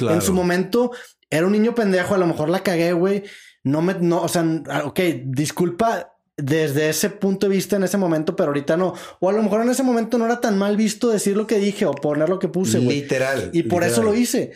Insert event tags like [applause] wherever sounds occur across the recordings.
En su momento era un niño pendejo, a lo mejor la cagué, güey. No me, no, o sea, ok, disculpa desde ese punto de vista en ese momento, pero ahorita no. O a lo mejor en ese momento no era tan mal visto decir lo que dije o poner lo que puse, güey. Literal. Y por eso lo hice.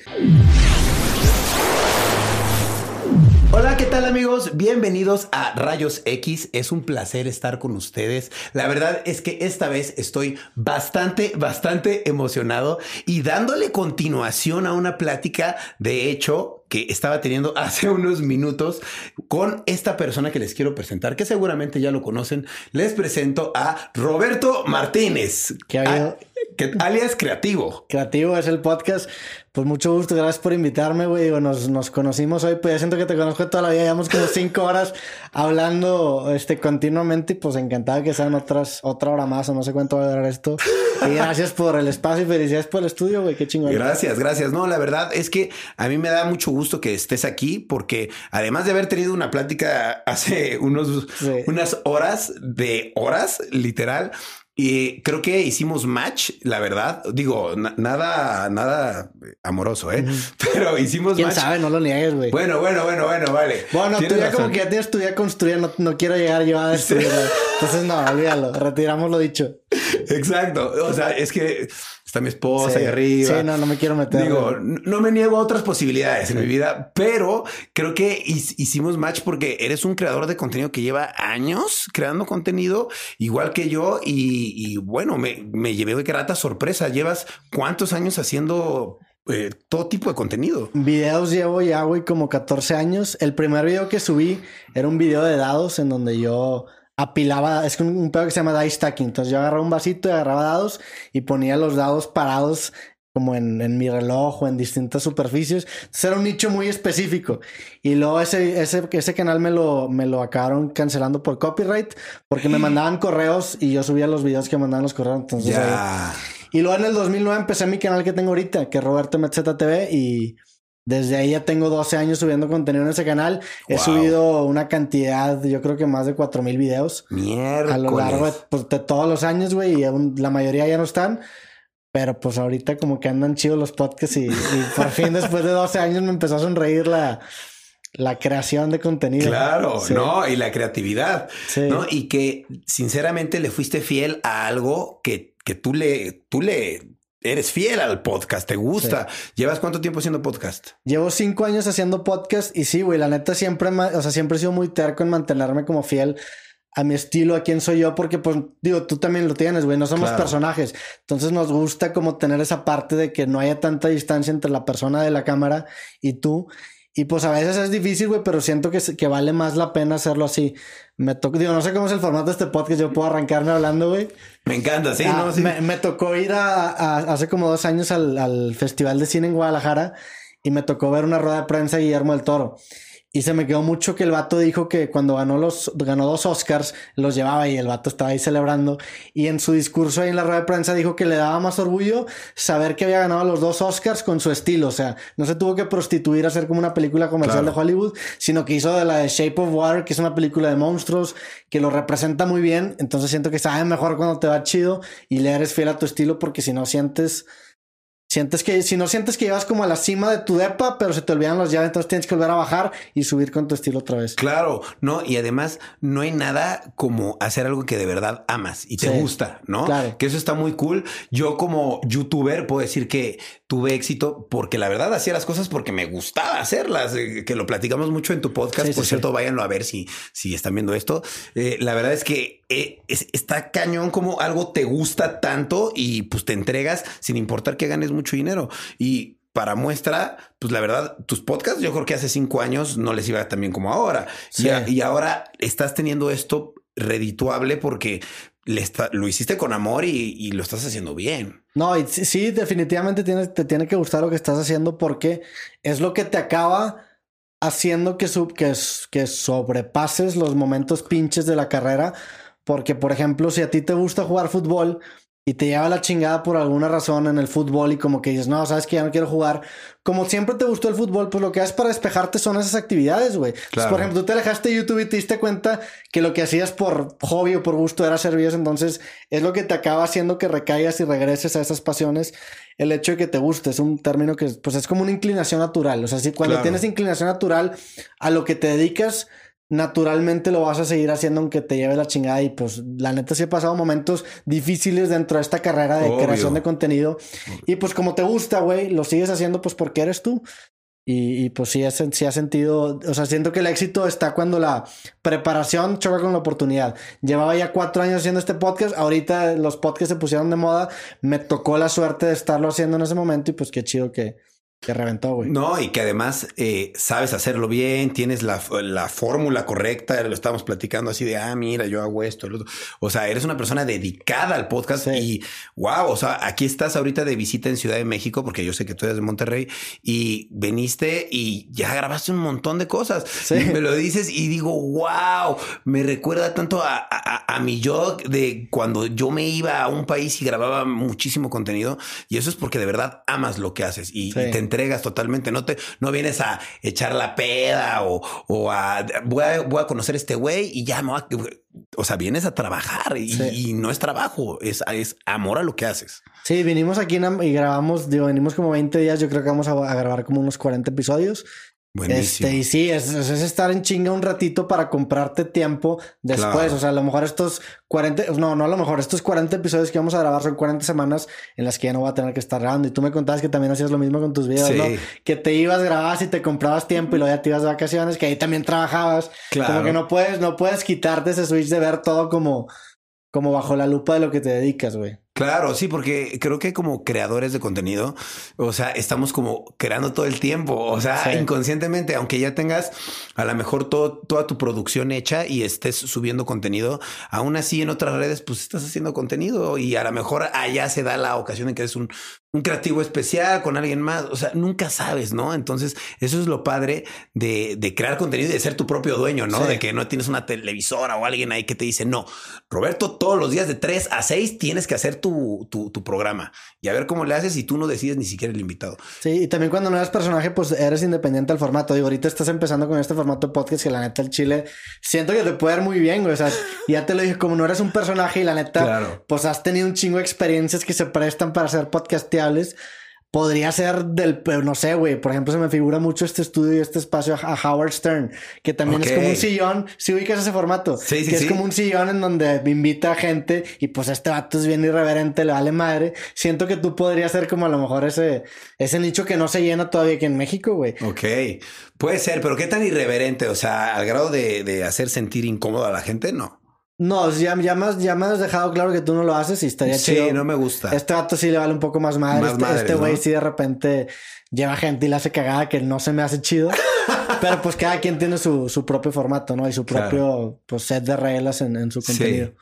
Hola, ¿qué tal amigos? Bienvenidos a Rayos X. Es un placer estar con ustedes. La verdad es que esta vez estoy bastante, bastante emocionado y dándole continuación a una plática, de hecho, que estaba teniendo [laughs] hace unos minutos con esta persona que les quiero presentar, que seguramente ya lo conocen. Les presento a Roberto Martínez. ¿Qué ha que, alias Creativo. Creativo es el podcast. Pues mucho gusto, gracias por invitarme, güey. Digo, nos, nos conocimos hoy, pues ya siento que te conozco toda la vida. Llevamos como cinco horas hablando este, continuamente y pues encantado que sean otras, otra hora más o no sé cuánto va a durar esto. Y gracias por el espacio y felicidades por el estudio, güey. Qué chingón. Gracias, gracias. No, la verdad es que a mí me da mucho gusto que estés aquí porque además de haber tenido una plática hace unos, unas horas de horas, literal, y creo que hicimos match, la verdad. Digo, nada, nada amoroso, ¿eh? [laughs] Pero hicimos ¿Quién match. sabe? No lo niegues, güey. Bueno, bueno, bueno, bueno, vale. Bueno, tú ya como que ya tienes tu día construida, no, no, quiero llegar yo a destruirla. [laughs] Entonces, no, olvídalo. Retiramos lo dicho. Exacto. O sea, es que está mi esposa ahí arriba. Sí, no, no me quiero meter. Digo, no me niego a otras posibilidades en mi vida, pero creo que hicimos match porque eres un creador de contenido que lleva años creando contenido, igual que yo, y, bueno, me, me llevé de grata sorpresa. Llevas cuántos años haciendo eh, todo tipo de contenido. Videos llevo ya, güey, como 14 años. El primer video que subí era un video de dados en donde yo apilaba, es un, un pedo que se llama dice stacking. Entonces yo agarraba un vasito y agarraba dados y ponía los dados parados como en, en, mi reloj o en distintas superficies. Entonces era un nicho muy específico. Y luego ese, ese, ese canal me lo, me lo acabaron cancelando por copyright porque me [gasps] mandaban correos y yo subía los videos que mandaban los correos. Entonces, y luego en el 2009 empecé mi canal que tengo ahorita, que es Roberto Metzeta TV y desde ahí ya tengo 12 años subiendo contenido en ese canal. He subido una cantidad, yo creo que más de 4000 videos. Mierda. A lo largo pues, de, todos los años, güey. Y la mayoría ya no están. Pero pues ahorita como que andan chidos los podcasts y, por fin después de 12 años me empezó a sonreír la, la creación de contenido. Claro, no, y la creatividad, ¿no? Y que sinceramente le fuiste fiel a algo que, que tú le, tú le eres fiel al podcast, te gusta. ¿Llevas cuánto tiempo haciendo podcast? Llevo cinco años haciendo podcast y sí, güey, la neta siempre, o sea, siempre he sido muy terco en mantenerme como fiel a mi estilo, a quién soy yo, porque pues digo, tú también lo tienes, güey, no somos personajes. Entonces nos gusta como tener esa parte de que no haya tanta distancia entre la persona de la cámara y tú. Y pues a veces es difícil, güey, pero siento que, que vale más la pena hacerlo así. Me tocó, digo, no sé cómo es el formato de este podcast, yo puedo arrancarme hablando, güey. Me encanta, sí, ah, ¿no? Sí. Me, me, tocó ir a, a, hace como dos años al, al Festival de Cine en Guadalajara y me tocó ver una rueda de prensa de Guillermo del Toro. Y se me quedó mucho que el vato dijo que cuando ganó los, ganó dos Oscars, los llevaba y el vato estaba ahí celebrando. Y en su discurso ahí en la rueda de prensa dijo que le daba más orgullo saber que había ganado los dos Oscars con su estilo. O sea, no se tuvo que prostituir a hacer como una película comercial de Hollywood, sino que hizo de la de Shape of Water, que es una película de monstruos, que lo representa muy bien. Entonces siento que sabe mejor cuando te va chido y le eres fiel a tu estilo, porque si no sientes Sientes que, si no sientes que llevas como a la cima de tu depa, pero se te olvidan los llaves, entonces tienes que volver a bajar y subir con tu estilo otra vez. Claro, no, y además no hay nada como hacer algo que de verdad amas y te gusta, ¿no? Claro. Que eso está muy cool. Yo como youtuber puedo decir que tuve éxito porque la verdad hacía las cosas porque me gustaba hacerlas, eh, que lo platicamos mucho en tu podcast. Por cierto, váyanlo a ver si, si están viendo esto. Eh, la verdad es que eh, está cañón como algo te gusta tanto y pues te entregas sin importar que ganes mucho dinero. Y para muestra, pues la verdad, tus podcasts, yo creo que hace cinco años no les iba tan bien como ahora. Y, ahora estás teniendo esto redituable porque le lo hiciste con amor y, lo estás haciendo bien. No, y sí, definitivamente te tiene que gustar lo que estás haciendo porque es lo que te acaba haciendo que, que, que sobrepases los momentos pinches de la carrera. Porque, por ejemplo, si a ti te gusta jugar fútbol y te lleva la chingada por alguna razón en el fútbol y como que dices, no, sabes que ya no quiero jugar. Como siempre te gustó el fútbol, pues lo que haces para despejarte son esas actividades, güey. Por ejemplo, tú te alejaste de YouTube y te diste cuenta que lo que hacías por hobby o por gusto era videos, entonces es lo que te acaba haciendo que recaigas y regreses a esas pasiones. El hecho de que te guste es un término que pues es como una inclinación natural. O sea, si cuando tienes inclinación natural a lo que te dedicas, naturalmente lo vas a seguir haciendo aunque te lleve la chingada y pues la neta sí he pasado momentos difíciles dentro de esta carrera de creación de contenido. Y pues como te gusta, güey, lo sigues haciendo pues porque eres tú. Y, pues sí, sí ha sentido, o sea, siento que el éxito está cuando la preparación choca con la oportunidad. Llevaba ya cuatro años haciendo este podcast, ahorita los podcasts se pusieron de moda, me tocó la suerte de estarlo haciendo en ese momento y pues qué chido que, que reventó, güey. No, y que además eh, sabes hacerlo bien, tienes la, la fórmula correcta, lo estábamos platicando así de, ah, mira, yo hago esto, O sea, eres una persona dedicada al podcast y, wow, o sea, aquí estás ahorita de visita en Ciudad de México, porque yo sé que tú eres de Monterrey, y veniste y ya grabaste un montón de cosas. Me lo dices y digo, wow, me recuerda tanto a, a, mi yo de cuando yo me iba a un país y grababa muchísimo contenido, y eso es porque de verdad amas lo que haces y, y te entregas totalmente, no te, no vienes a echar la peda o, o a, voy a, voy a conocer a este güey y ya no, o sea, vienes a trabajar y, no es trabajo, es, es amor a lo que haces. Sí, vinimos aquí y grabamos, digo, venimos como 20 días, yo creo que vamos a, a grabar como unos 40 episodios este, y sí, es, estar en chinga un ratito para comprarte tiempo después. O sea, a lo mejor estos 40, no, no a lo mejor estos 40 episodios que vamos a grabar son 40 semanas en las que ya no voy a tener que estar grabando. Y tú me contabas que también hacías lo mismo con tus videos, ¿no? Que te ibas, grababas y te comprabas tiempo y luego ya te ibas de vacaciones, que ahí también trabajabas. Claro. Como que no puedes, no puedes quitarte ese switch de ver todo como, como bajo la lupa de lo que te dedicas, güey. Claro, sí, porque creo que como creadores de contenido, o sea, estamos como creando todo el tiempo, o sea, inconscientemente, aunque ya tengas a lo mejor todo, toda tu producción hecha y estés subiendo contenido, aún así en otras redes, pues estás haciendo contenido y a lo mejor allá se da la ocasión en que eres un, un creativo especial con alguien más, o sea, nunca sabes, ¿no? Entonces, eso es lo padre de, de crear contenido y de ser tu propio dueño, ¿no? De que no tienes una televisora o alguien ahí que te dice, no, Roberto, todos los días de 3 a 6 tienes que hacer tu, tu, programa y a ver cómo le haces y tú no decides ni siquiera el invitado. Sí, y también cuando no eres personaje, pues eres independiente del formato. Digo, ahorita estás empezando con este formato de podcast que la neta el chile siento que te puede ir muy bien, güey. O sea, [laughs] ya te lo dije, como no eres un personaje y la neta, pues has tenido un chingo de experiencias que se prestan para ser podcasteables podría ser del, no sé, güey. Por ejemplo, se me figura mucho este estudio y este espacio a Howard Stern, que también es como un sillón. Si ubicas ese formato, sí, sí, que es como un sillón en donde me invita a gente y pues este vato es bien irreverente, le vale madre. Siento que tú podrías ser como a lo mejor ese, ese nicho que no se llena todavía aquí en México, güey. Ok, puede ser, pero qué tan irreverente, o sea, al grado de, de hacer sentir incómodo a la gente, no. No, ya, ya, más, ya me has dejado claro que tú no lo haces y estaría chido. Sí, no me gusta. Este vato sí le vale un poco más madre. este, este güey sí de repente lleva gente y le hace cagada que no se me hace chido. [laughs] Pero pues cada quien tiene su, su propio formato, ¿no? Y su propio pues, set de reglas en, en su contenido.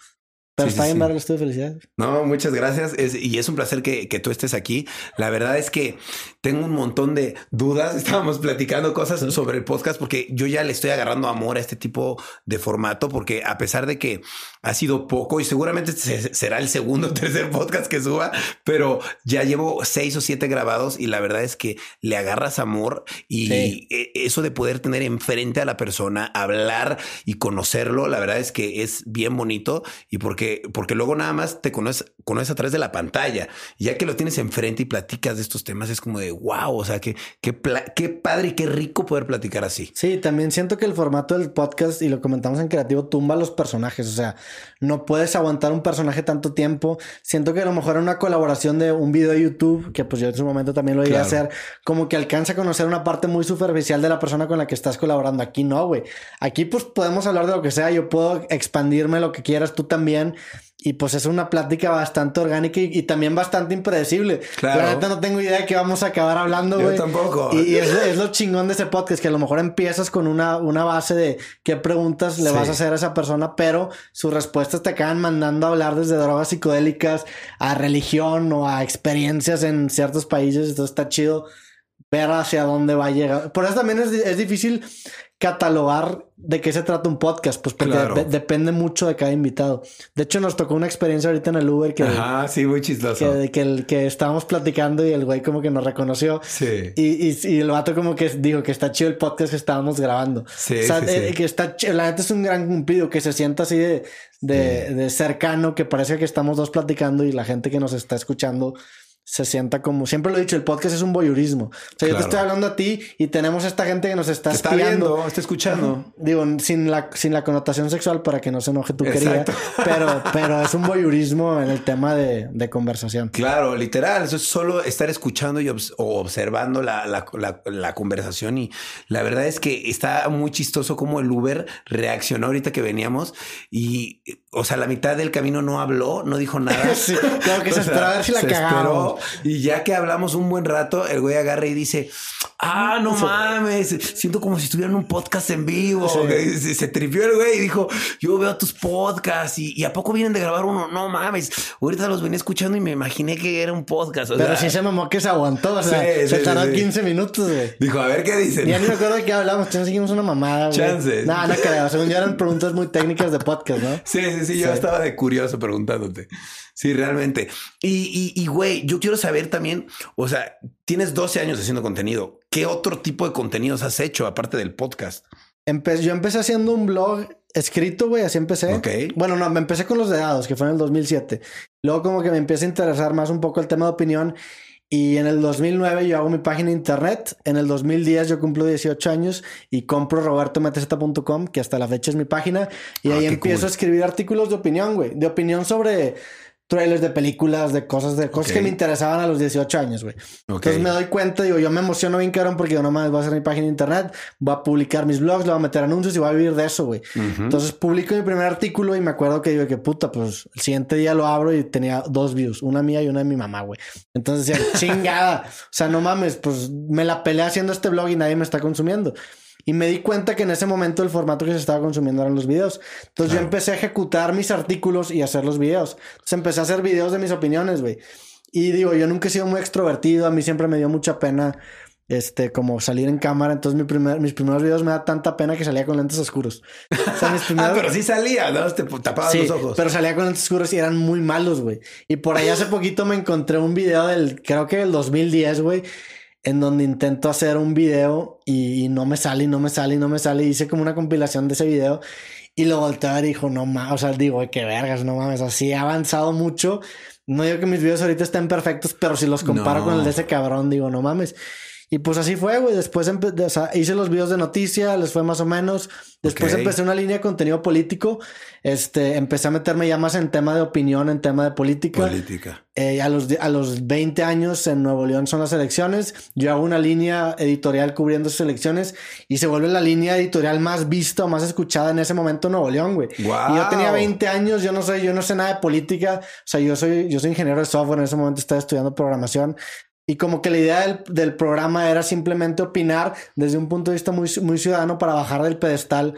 Pero está bien, sí. estoy felicidades. No, muchas gracias. y es un placer que, que, tú estés aquí. La verdad es que tengo un montón de dudas. [laughs] Estábamos platicando cosas sobre el podcast porque yo ya le estoy agarrando amor a este tipo de formato porque a pesar de que ha sido poco y seguramente será el segundo o tercer podcast que suba, pero ya llevo seis o siete grabados y la verdad es que le agarras amor y e, eso de poder tener enfrente a la persona, hablar y conocerlo, la verdad es que es bien bonito y porque porque, luego nada más te conoces, conoces a través de la pantalla. ya que lo tienes enfrente y platicas de estos temas, es como de wow, o sea, que qué, qué padre y qué rico poder platicar así. Sí, también siento que el formato del podcast, y lo comentamos en Creativo, tumba los personajes. O sea, no puedes aguantar un personaje tanto tiempo. Siento que a lo mejor una colaboración de un video de YouTube, que pues yo en su momento también lo iba a hacer, como que alcanza a conocer una parte muy superficial de la persona con la que estás colaborando. Aquí no, güey. Aquí pues podemos hablar de lo que sea. Yo puedo expandirme lo que quieras, tú también. Y pues es una plática bastante orgánica y, también bastante impredecible. Claro. La neta no tengo idea de qué vamos a acabar hablando, güey. Yo tampoco. Y, es, lo chingón de ese podcast, que a lo mejor empiezas con una, una base de qué preguntas le vas a hacer a esa persona, pero sus respuestas te acaban mandando a hablar desde drogas psicodélicas a religión o a experiencias en ciertos países. Entonces está chido ver hacia dónde va a llegar. Por eso también es, es difícil catalogar de qué se trata un podcast, pues porque depende mucho de cada invitado. De hecho, nos tocó una experiencia ahorita en el Uber que... Ajá, sí, muy chistoso. Que, que, el, que estábamos platicando y el güey como que nos reconoció. Sí. Y, y, y, el vato como que dijo que está chido el podcast que estábamos grabando. Sí, o sea, sí, eh, sí. que está chido. La gente es un gran cumplido, que se sienta así de, de, de cercano, que parece que estamos dos platicando y la gente que nos está escuchando se sienta como siempre lo he dicho, el podcast es un voyeurismo. O sea, claro. yo te estoy hablando a ti y tenemos esta gente que nos está Te está viendo, está escuchando. Digo, sin la, sin la connotación sexual para que no se enoje tu querida, [laughs] pero, pero es un voyeurismo en el tema de, de, conversación. Claro, literal. Eso es solo estar escuchando y obs o observando la, la, la, la, conversación. Y la verdad es que está muy chistoso como el Uber reaccionó ahorita que veníamos y, o sea, la mitad del camino no habló, no dijo nada. [laughs] sí, claro que se [laughs] esperó a ver si la cagamos. [laughs] Y ya que hablamos un buen rato, el güey agarra y dice, ah, no mames, siento como si estuviera en un podcast en vivo. Sí. Se, se, tripió el güey y dijo, yo veo tus podcasts y, y, a poco vienen de grabar uno. No mames, ahorita los venía escuchando y me imaginé que era un podcast. O Pero sí se mamó que se aguantó, o sea, sí, se sí, tardó 15 minutos, güey. Dijo, a ver qué dicen. Ya ni me acuerdo de qué hablamos, seguimos una mamada, güey. Chances. No, no creo, según yo eran preguntas muy técnicas de podcast, ¿no? Sí, sí, sí, yo estaba de curioso preguntándote. Sí, realmente. Y, y, y, güey, yo quiero saber también, o sea, tienes 12 años haciendo contenido. ¿Qué otro tipo de contenidos has hecho aparte del podcast? Empe yo empecé haciendo un blog escrito, güey, así empecé. Bueno, no, me empecé con los de dados, que fue en el 2007. Luego como que me empieza a interesar más un poco el tema de opinión. Y en el 2009 yo hago mi página de internet. En el 2010 yo cumplo 18 años y compro robertometz.com, que hasta la fecha es mi página. Y ah, ahí empiezo cool. a escribir artículos de opinión, güey. De opinión sobre trailers de películas, de cosas, de cosas okay. que me interesaban a los 18 años, güey. Okay. Entonces me doy cuenta, digo, yo me emociono bien cabrón porque yo nomás voy a hacer mi página de internet, voy a publicar mis blogs, le voy a meter anuncios y voy a vivir de eso, güey. Uh -huh. Entonces publico mi primer artículo y me acuerdo que digo que puta, pues el siguiente día lo abro y tenía dos views, una mía y una de mi mamá, güey. Entonces decía, [laughs] chingada, o sea, no mames, pues me la peleé haciendo este blog y nadie me está consumiendo. Y me di cuenta que en ese momento el formato que se estaba consumiendo eran los videos. Entonces claro. yo empecé a ejecutar mis artículos y hacer los videos. Entonces empecé a hacer videos de mis opiniones, güey. Y digo, yo nunca he sido muy extrovertido. A mí siempre me dio mucha pena, este, como salir en cámara. Entonces mi primer, mis primeros videos me da tanta pena que salía con lentes oscuros. O sea, mis [laughs] primeros... ah, pero sí salía, ¿no? Te tapabas sí, los ojos. pero salía con lentes oscuros y eran muy malos, güey. Y por ahí hace [laughs] poquito me encontré un video del, creo que del 2010, güey en donde intento hacer un video y, y, no me sale y no me sale y no me sale. Hice como una compilación de ese video y lo volteé a ver y dijo, no mames, o sea, digo, qué vergas, no mames, así he avanzado mucho. No digo que mis videos ahorita estén perfectos, pero si los comparo no. con el de ese cabrón, digo, no mames. Y pues así fue, güey. Después o sea, hice los videos de noticias, les fue más o menos. Después okay. empecé una línea de contenido político. Este, empecé a meterme ya más en tema de opinión, en tema de política. Política. Eh, a, los, a los 20 años en Nuevo León son las elecciones. Yo hago una línea editorial cubriendo esas elecciones y se vuelve la línea editorial más vista o más escuchada en ese momento en Nuevo León, güey. Wow. Y yo tenía 20 años, yo no sé, yo no sé nada de política. O sea, yo soy, yo soy ingeniero de software, en ese momento estaba estudiando programación. Y como que la idea del, del, programa era simplemente opinar desde un punto de vista muy, muy ciudadano para bajar del pedestal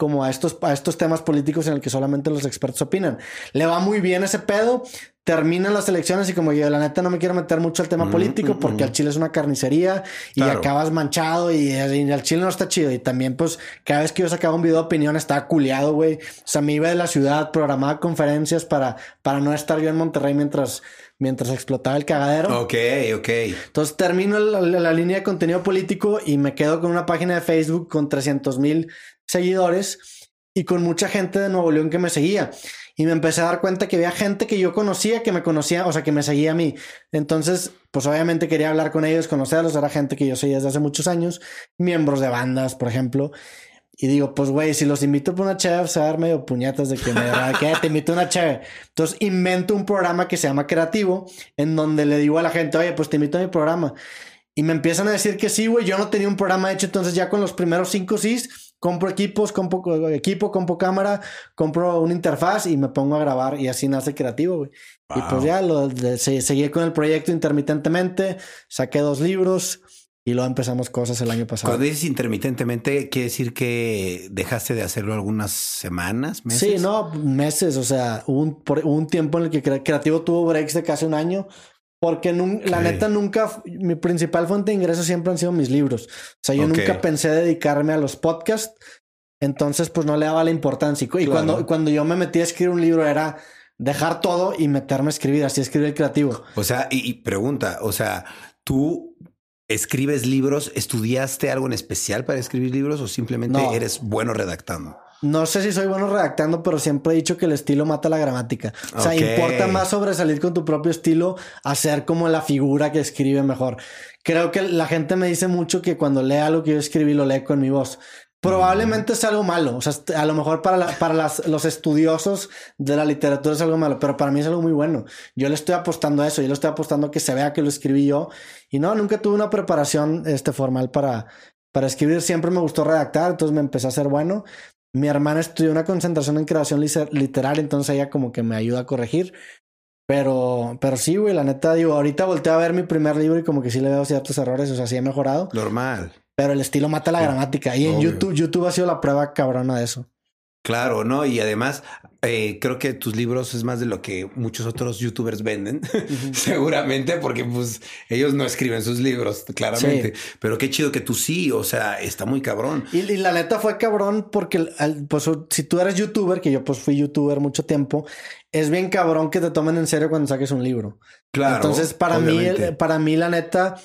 como a estos, a estos temas políticos en el que solamente los expertos opinan. Le va muy bien ese pedo, terminan las elecciones y como yo la neta no me quiero meter mucho al tema mm, político mm, porque mm. al Chile es una carnicería y claro. acabas manchado y, y al Chile no está chido. Y también pues cada vez que yo sacaba un video de opinión estaba culiado, güey. O sea, me iba de la ciudad, programaba conferencias para, para no estar yo en Monterrey mientras mientras explotaba el cagadero. Ok, ok. Entonces termino la, la, la, línea de contenido político y me quedo con una página de Facebook con 300 mil seguidores y con mucha gente de Nuevo León que me seguía. Y me empecé a dar cuenta que había gente que yo conocía, que me conocía, o sea, que me seguía a mí. Entonces, pues obviamente quería hablar con ellos, conocerlos. Era gente que yo seguía desde hace muchos años, miembros de bandas, por ejemplo. Y digo, pues, güey, si los invito por una cheve, se va a dar medio puñetas de que me que te invito a una cheve. Entonces, invento un programa que se llama Creativo, en donde le digo a la gente, oye, pues te invito a mi programa. Y me empiezan a decir que sí, güey, yo no tenía un programa hecho, entonces ya con los primeros cinco sís, compro equipos, compro equipo, compro cámara, compro una interfaz y me pongo a grabar y así nace Creativo, güey. Wow. Y pues ya lo, de, se, seguí con el proyecto intermitentemente, saqué dos libros, y luego empezamos cosas el año pasado. Cuando dices intermitentemente, ¿quiere decir que dejaste de hacerlo algunas semanas, meses? Sí, no, meses. O sea, hubo un, por, hubo un tiempo en el que Creativo tuvo breaks de casi un año. Porque la neta nunca, mi principal fuente de ingreso siempre han sido mis libros. O sea, yo nunca pensé dedicarme a los podcasts. Entonces, pues no le daba la importancia. Y cuando, cuando yo me metí a escribir un libro era dejar todo y meterme a escribir, así escribir creativo. O sea, y, pregunta, o sea, tú escribes libros, ¿estudiaste algo en especial para escribir libros o simplemente eres bueno redactando? No sé si soy bueno redactando, pero siempre he dicho que el estilo mata la gramática. O sea, importa más sobresalir con tu propio estilo a ser como la figura que escribe mejor. Creo que la gente me dice mucho que cuando lea lo que yo escribí lo leo con mi voz. Probablemente es algo malo. O sea, a lo mejor para, para los estudiosos de la literatura es algo malo, pero para mí es algo muy bueno. Yo le estoy apostando a eso. Yo le estoy apostando a que se vea que lo escribí yo. Y no, nunca tuve una preparación este, formal para, para escribir. Siempre me gustó redactar, entonces me empecé a ser bueno. Mi hermana estudió una concentración en creación literaria, entonces ella como que me ayuda a corregir. Pero, pero sí, güey, la neta, digo, ahorita volteé a ver mi primer libro y como que sí le veo ciertos errores, o sea, sí he mejorado. Normal. Pero el estilo mata la gramática. Y en YouTube, YouTube ha sido la prueba cabrona de eso. Claro, ¿no? Y además, eh, creo que tus libros es más de lo que muchos otros youtubers venden, [laughs] seguramente, porque pues ellos no escriben sus libros, claramente. Pero qué chido que tú sí, o sea, está muy cabrón. Y, la neta fue cabrón porque, pues, si tú eres youtuber, que yo pues fui youtuber mucho tiempo, es bien cabrón que te tomen en serio cuando saques un libro. Claro. Entonces, para mí, para mí, la neta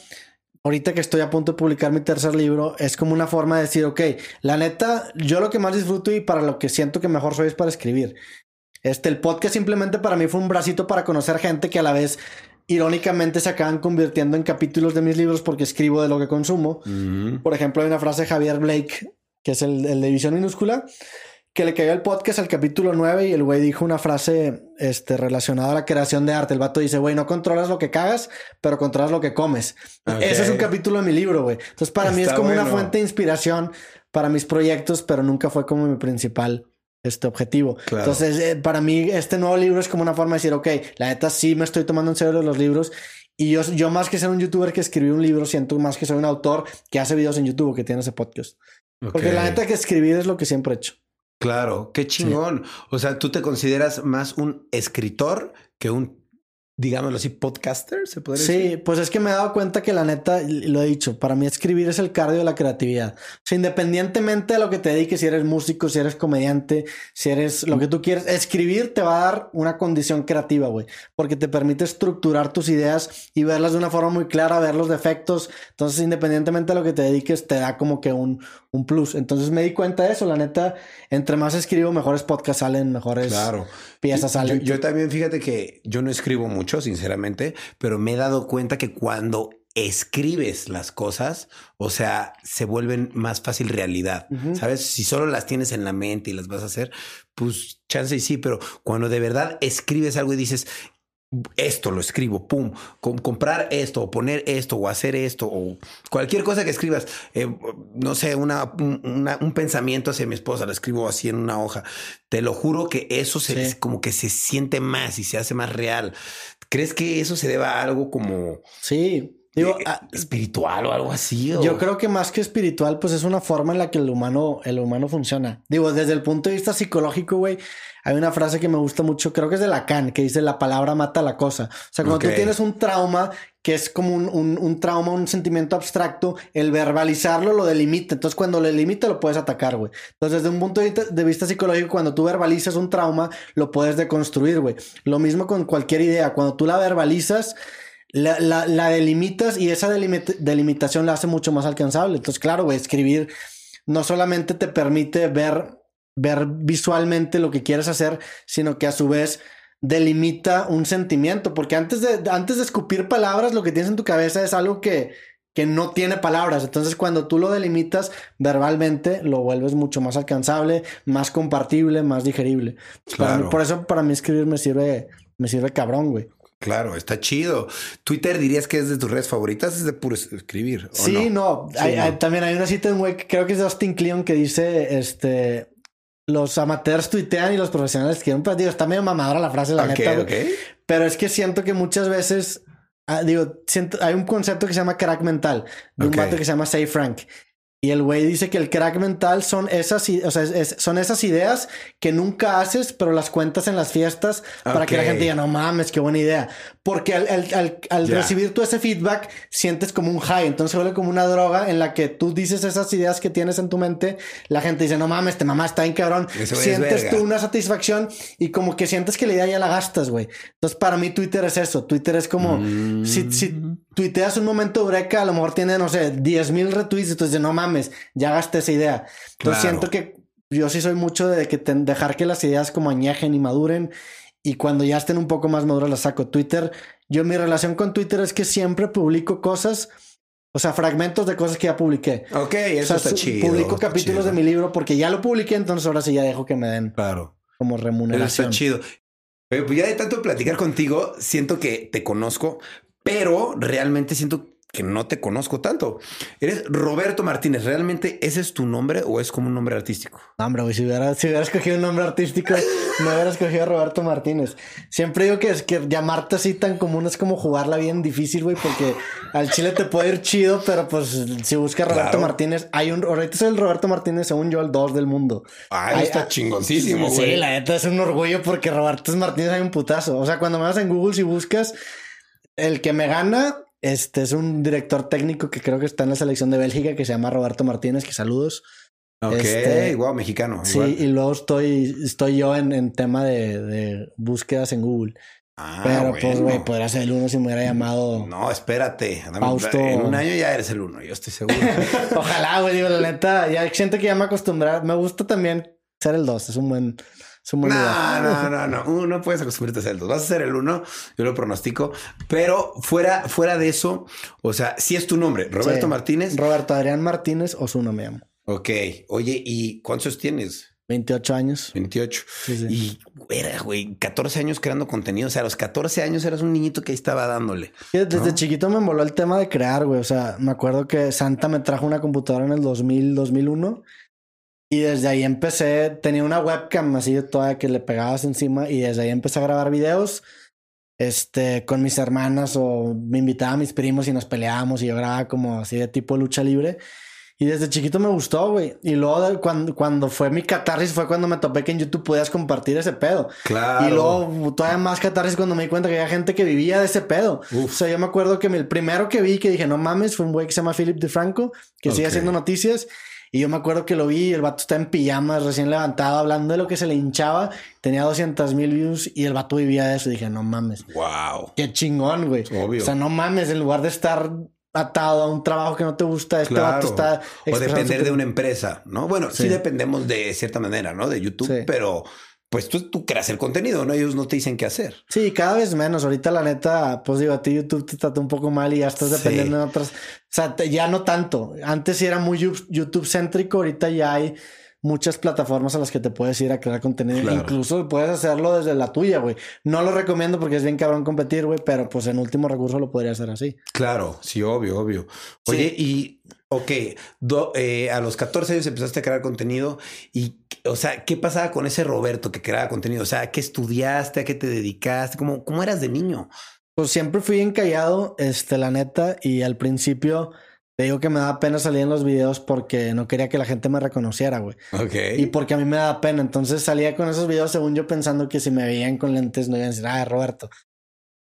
ahorita que estoy a punto de publicar mi tercer libro, es como una forma de decir, ok, la neta, yo lo que más disfruto y para lo que siento que mejor soy es para escribir. Este, el podcast simplemente para mí fue un bracito para conocer gente que a la vez irónicamente se acaban convirtiendo en capítulos de mis libros porque escribo de lo que consumo. Por ejemplo, hay una frase de Javier Blake, que es el, el de visión minúscula, que le cayó el podcast al capítulo 9 y el güey dijo una frase este, relacionada a la creación de arte. El vato dice, güey, no controlas lo que cagas, pero controlas lo que comes. Ese es un capítulo de mi libro, güey. Entonces, para mí es como una fuente de inspiración para mis proyectos, pero nunca fue como mi principal este objetivo. Entonces, eh, para mí, este nuevo libro es como una forma de decir, ok, la neta sí me estoy tomando en serio los libros. Y yo, yo más que ser un youtuber que escribió un libro, siento más que soy un autor que hace videos en YouTube, que tiene ese podcast. Porque la neta que escribir es lo que siempre he hecho. Claro, qué chingón. O sea, tú te consideras más un escritor que un digámoslo así, podcaster, se podría decir. Sí, pues es que me he dado cuenta que la neta, lo he dicho, para mí escribir es el cardio de la creatividad. O sea, independientemente de lo que te dediques, si eres músico, si eres comediante, si eres lo que tú quieres, escribir te va a dar una condición creativa, güey, porque te permite estructurar tus ideas y verlas de una forma muy clara, ver los defectos. Entonces, independientemente de lo que te dediques, te da como que un, un plus. Entonces me di cuenta de eso, la neta, entre más escribo, mejores podcasts salen, mejores piezas yo también, fíjate que yo no escribo mucho sinceramente, pero me he dado cuenta que cuando escribes las cosas, o sea, se vuelven más fácil realidad. ¿Sabes? Si solo las tienes en la mente y las vas a hacer, pues chance y sí, pero cuando de verdad escribes algo y dices, esto lo escribo, pum, comprar esto o poner esto o hacer esto o cualquier cosa que escribas, eh, no sé, una, un pensamiento hacia mi esposa, lo escribo así en una hoja. Te lo juro que eso se, como que se siente más y se hace más real. ¿Crees que eso se deba a algo como... Sí, Digo, eh, espiritual o algo así. Yo creo que más que espiritual, pues es una forma en la que el humano, el humano funciona. Digo, desde el punto de vista psicológico, güey, hay una frase que me gusta mucho, creo que es de Lacan, que dice la palabra mata la cosa. O sea, cuando tú tienes un trauma que es como un, un, trauma, un sentimiento abstracto, el verbalizarlo lo delimita. Entonces, cuando lo delimita, lo puedes atacar, güey. Entonces, desde un punto de vista psicológico, cuando tú verbalizas un trauma, lo puedes deconstruir, güey. Lo mismo con cualquier idea. Cuando tú la verbalizas, la, la, delimitas y esa delimitación la hace mucho más alcanzable. Entonces, claro, güey, escribir no solamente te permite ver, ver visualmente lo que quieres hacer, sino que a su vez delimita un sentimiento, porque antes de, antes de escupir palabras, lo que tienes en tu cabeza es algo que, que no tiene palabras. Entonces, cuando tú lo delimitas verbalmente, lo vuelves mucho más alcanzable, más compartible, más digerible. por eso, para mí escribir me sirve, me sirve cabrón, güey. Claro, está chido. Twitter dirías que es de tus redes favoritas, es de puro escribir. sí, no. también hay una cita en que creo que es de Austin Kleon que dice: Este los amateurs tuitean y los profesionales quieren. Pues digo, está medio mamadora la frase, la neta. Pero es que siento que muchas veces. Ah, digo, siento, hay un concepto que se llama crack mental de un vato que se llama Say Frank. Y el güey dice que el crack mental son esas, o sea, son esas ideas que nunca haces, pero las cuentas en las fiestas para que la gente diga, no mames, qué buena idea. Porque al, recibir tú ese feedback, sientes como un high. Entonces se vuelve como una droga en la que tú dices esas ideas que tienes en tu mente. La gente dice, no mames, te mamá está bien cabrón. sientes tú una satisfacción y como que sientes que la idea ya la gastas, güey. Entonces para mí Twitter es eso. Twitter es como, si, si mm. Tuiteas un momento eureka, a lo mejor tiene, no sé, 10 mil retweets. Entonces no mames ya gasté esa idea. Entonces siento que yo sí soy mucho de que dejar que las ideas como añejen y maduren y cuando ya estén un poco más maduras las saco. Twitter, yo mi relación con Twitter es que siempre publico cosas, o sea, fragmentos de cosas que ya publiqué. Ok, eso está chido. Publico capítulos de mi libro porque ya lo publiqué, entonces ahora sí ya dejo que me den. Claro. Como remuneración. está chido. Pero pues ya de tanto platicar contigo, siento que te conozco, pero realmente siento que no te conozco tanto. Eres Roberto Martínez. ¿Realmente ese es tu nombre o es como un nombre artístico? No, hombre, si hubiera, si hubiera escogido un nombre artístico, [laughs] no hubiera escogido Roberto Martínez. Siempre digo que es que llamarte así tan común es como jugarla bien difícil, güey, porque al chile te puede ir chido, pero pues si buscas Roberto Martínez, hay un. Ahorita es el Roberto Martínez, según yo, el 2 del mundo. Ah, está chingoncísimo, güey. Sí, la neta es un orgullo porque Roberto Martínez hay un putazo. O sea, cuando me vas en Google, si buscas el que me gana, este es un director técnico que creo que está en la selección de Bélgica que se llama Roberto Martínez, que saludos. Ok, este, igual mexicano. Sí, y luego estoy, estoy yo en, tema de, búsquedas en Google. Ah, Pero pues, güey, podría ser el uno si me hubiera llamado. No, espérate. En un año ya eres el uno, yo estoy seguro. [laughs] Ojalá, güey, digo, la neta, ya siento que ya me acostumbrar. Me gusta también ser el dos, es un buen. No, no, no, no. No puedes acostumbrarte a ser el dos. Vas a ser el uno. Yo lo pronostico. Pero fuera, fuera de eso, o sea, si es tu nombre, Roberto Martínez. Roberto Adrián Martínez o su me llamo. Ok. Oye, ¿y cuántos tienes? 28 años. 28. Y era, güey, 14 años creando contenido. O sea, a los 14 años eras un niñito que ahí estaba dándole. Desde chiquito me envoló el tema de crear, güey. O sea, me acuerdo que Santa me trajo una computadora en el 2000, 2001 y desde ahí empecé, tenía una webcam así de toda que le pegabas encima y desde ahí empecé a grabar videos este, con mis hermanas o me invitaba a mis primos y nos peleábamos y yo grababa como así de tipo lucha libre. Y desde chiquito me gustó, güey. Y luego cuando, cuando fue mi catarsis fue cuando me topé que en YouTube podías compartir ese pedo. Claro. Y luego todavía más catarsis cuando me di cuenta que había gente que vivía de ese pedo. O sea, yo me acuerdo que el primero que vi que dije, no mames, fue un güey que se llama Philip DeFranco, que sigue haciendo noticias. Y yo me acuerdo que lo vi, el vato está en pijamas, recién levantado, hablando de lo que se le hinchaba. Tenía 200 mil views y el vato vivía de eso. Y dije, no mames. Wow. Qué chingón, güey. Obvio. O sea, no mames, en lugar de estar atado a un trabajo que no te gusta, este vato está... O depender de una empresa, ¿no? Bueno, sí. dependemos de cierta manera, ¿no? De YouTube, pero pues tú, tú creas el contenido, ¿no? Ellos no te dicen qué hacer. Sí, cada vez menos. Ahorita la neta, pues digo, a ti YouTube te trata un poco mal y ya estás dependiendo de otras. O sea, ya no tanto. Antes sí era muy YouTube céntrico, ahorita ya hay muchas plataformas a las que te puedes ir a crear contenido. Incluso puedes hacerlo desde la tuya, güey. No lo recomiendo porque es bien cabrón competir, güey, pero pues en último recurso lo podría hacer así. Claro, sí, obvio, obvio. Oye, y Ok, eh, a los 14 años empezaste a crear contenido y, o sea, ¿qué pasaba con ese Roberto que creaba contenido? O sea, ¿qué estudiaste? ¿A qué te dedicaste? ¿Cómo, cómo eras de niño? Pues siempre fui encallado, este, la neta, y al principio te digo que me daba pena salir en los videos porque no quería que la gente me reconociera, güey. Ok. Y porque a mí me daba pena. Entonces salía con esos videos, según yo, pensando que si me veían con lentes no iban a decir, ah, Roberto.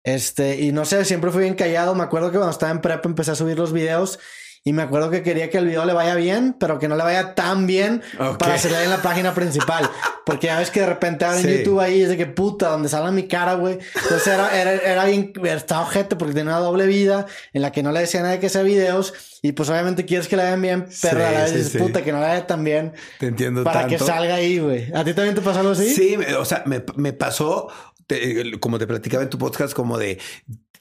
Este, y no sé, siempre fui encallado. Me acuerdo que cuando estaba en prep empecé a subir los videos y me acuerdo que quería que el video le vaya bien, pero que no le vaya tan bien para salir en la página principal. Porque ya ves que de repente en YouTube ahí es de que puta, donde sale mi cara, güey. Entonces era, era, era bien, estaba ojete porque tenía una doble vida en la que no le decía nada de que sea videos. Y pues obviamente quieres que le vayan bien, pero a la vez dices, puta, que no le vaya tan bien. Te entiendo Para que salga ahí, güey. ¿A ti también te pasó algo así? Sí, o sea, me, me pasó, como te platicaba en tu podcast, como de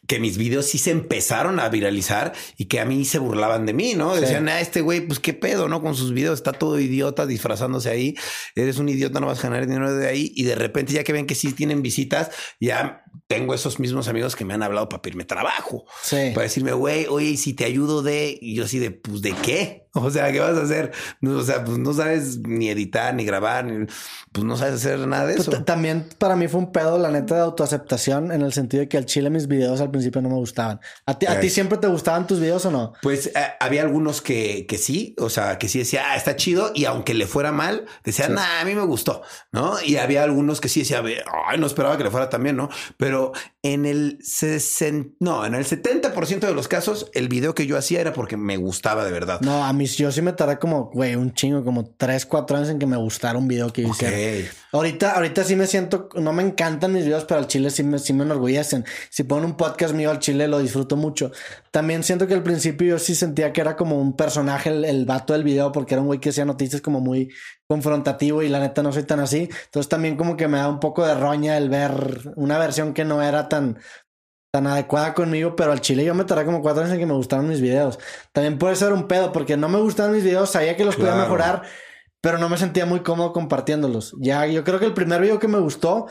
que mis videos sí se empezaron a viralizar y que a mí se burlaban de mí, ¿no? Decían, ah, este güey, pues qué pedo, ¿no? Con sus videos está todo idiota disfrazándose ahí. Eres un idiota, no vas a ganar dinero de ahí. Y de repente, ya que ven que sí tienen visitas, ya tengo esos mismos amigos que me han hablado para pedirme trabajo. Sí. Para decirme, güey, oye, ¿y si te ayudo de... Y yo así de, pues, ¿de qué? [laughs] O sea, ¿qué vas a hacer? No, o sea, pues no sabes ni editar, ni grabar, ni, pues no sabes hacer nada de Pues eso. también para mí fue un pedo, la neta, de autoaceptación, en el sentido de que al chile mis videos al principio no me gustaban. ¿A ti, a ti siempre te gustaban tus videos o no? Pues eh, había algunos que, que sí, o sea, que sí decía, ah, está chido, y aunque le fuera mal, decía, Sí. nah, a mí me gustó, ¿no? Y había algunos que sí decía, "Ve, ay, no esperaba que le fuera también, ¿no? Pero en el 60, no, en el 70% de los casos, el video que yo hacía era porque me gustaba de verdad. No, a mí yo sí me tardé como, güey, un chingo, como 3, 4 años en que me gustara un video que yo Ok. Ahorita, ahorita sí me siento, no me encantan mis videos, pero al chile sí me, sí me enorgullecen. Si ponen un podcast mío al chile lo disfruto mucho. También siento que al principio yo sí sentía que era como un personaje el, el vato del video porque era un güey que hacía noticias como muy confrontativo y la neta no soy tan así. Entonces también como que me da un poco de roña el ver una versión que no era tan tan adecuada conmigo, pero al chile yo me tardé como cuatro años en que me gustaron mis videos. También puede ser un pedo porque no me gustaban mis videos, sabía que los podía Claro. mejorar, pero no me sentía muy cómodo compartiéndolos. Ya, yo creo que el primer video que me gustó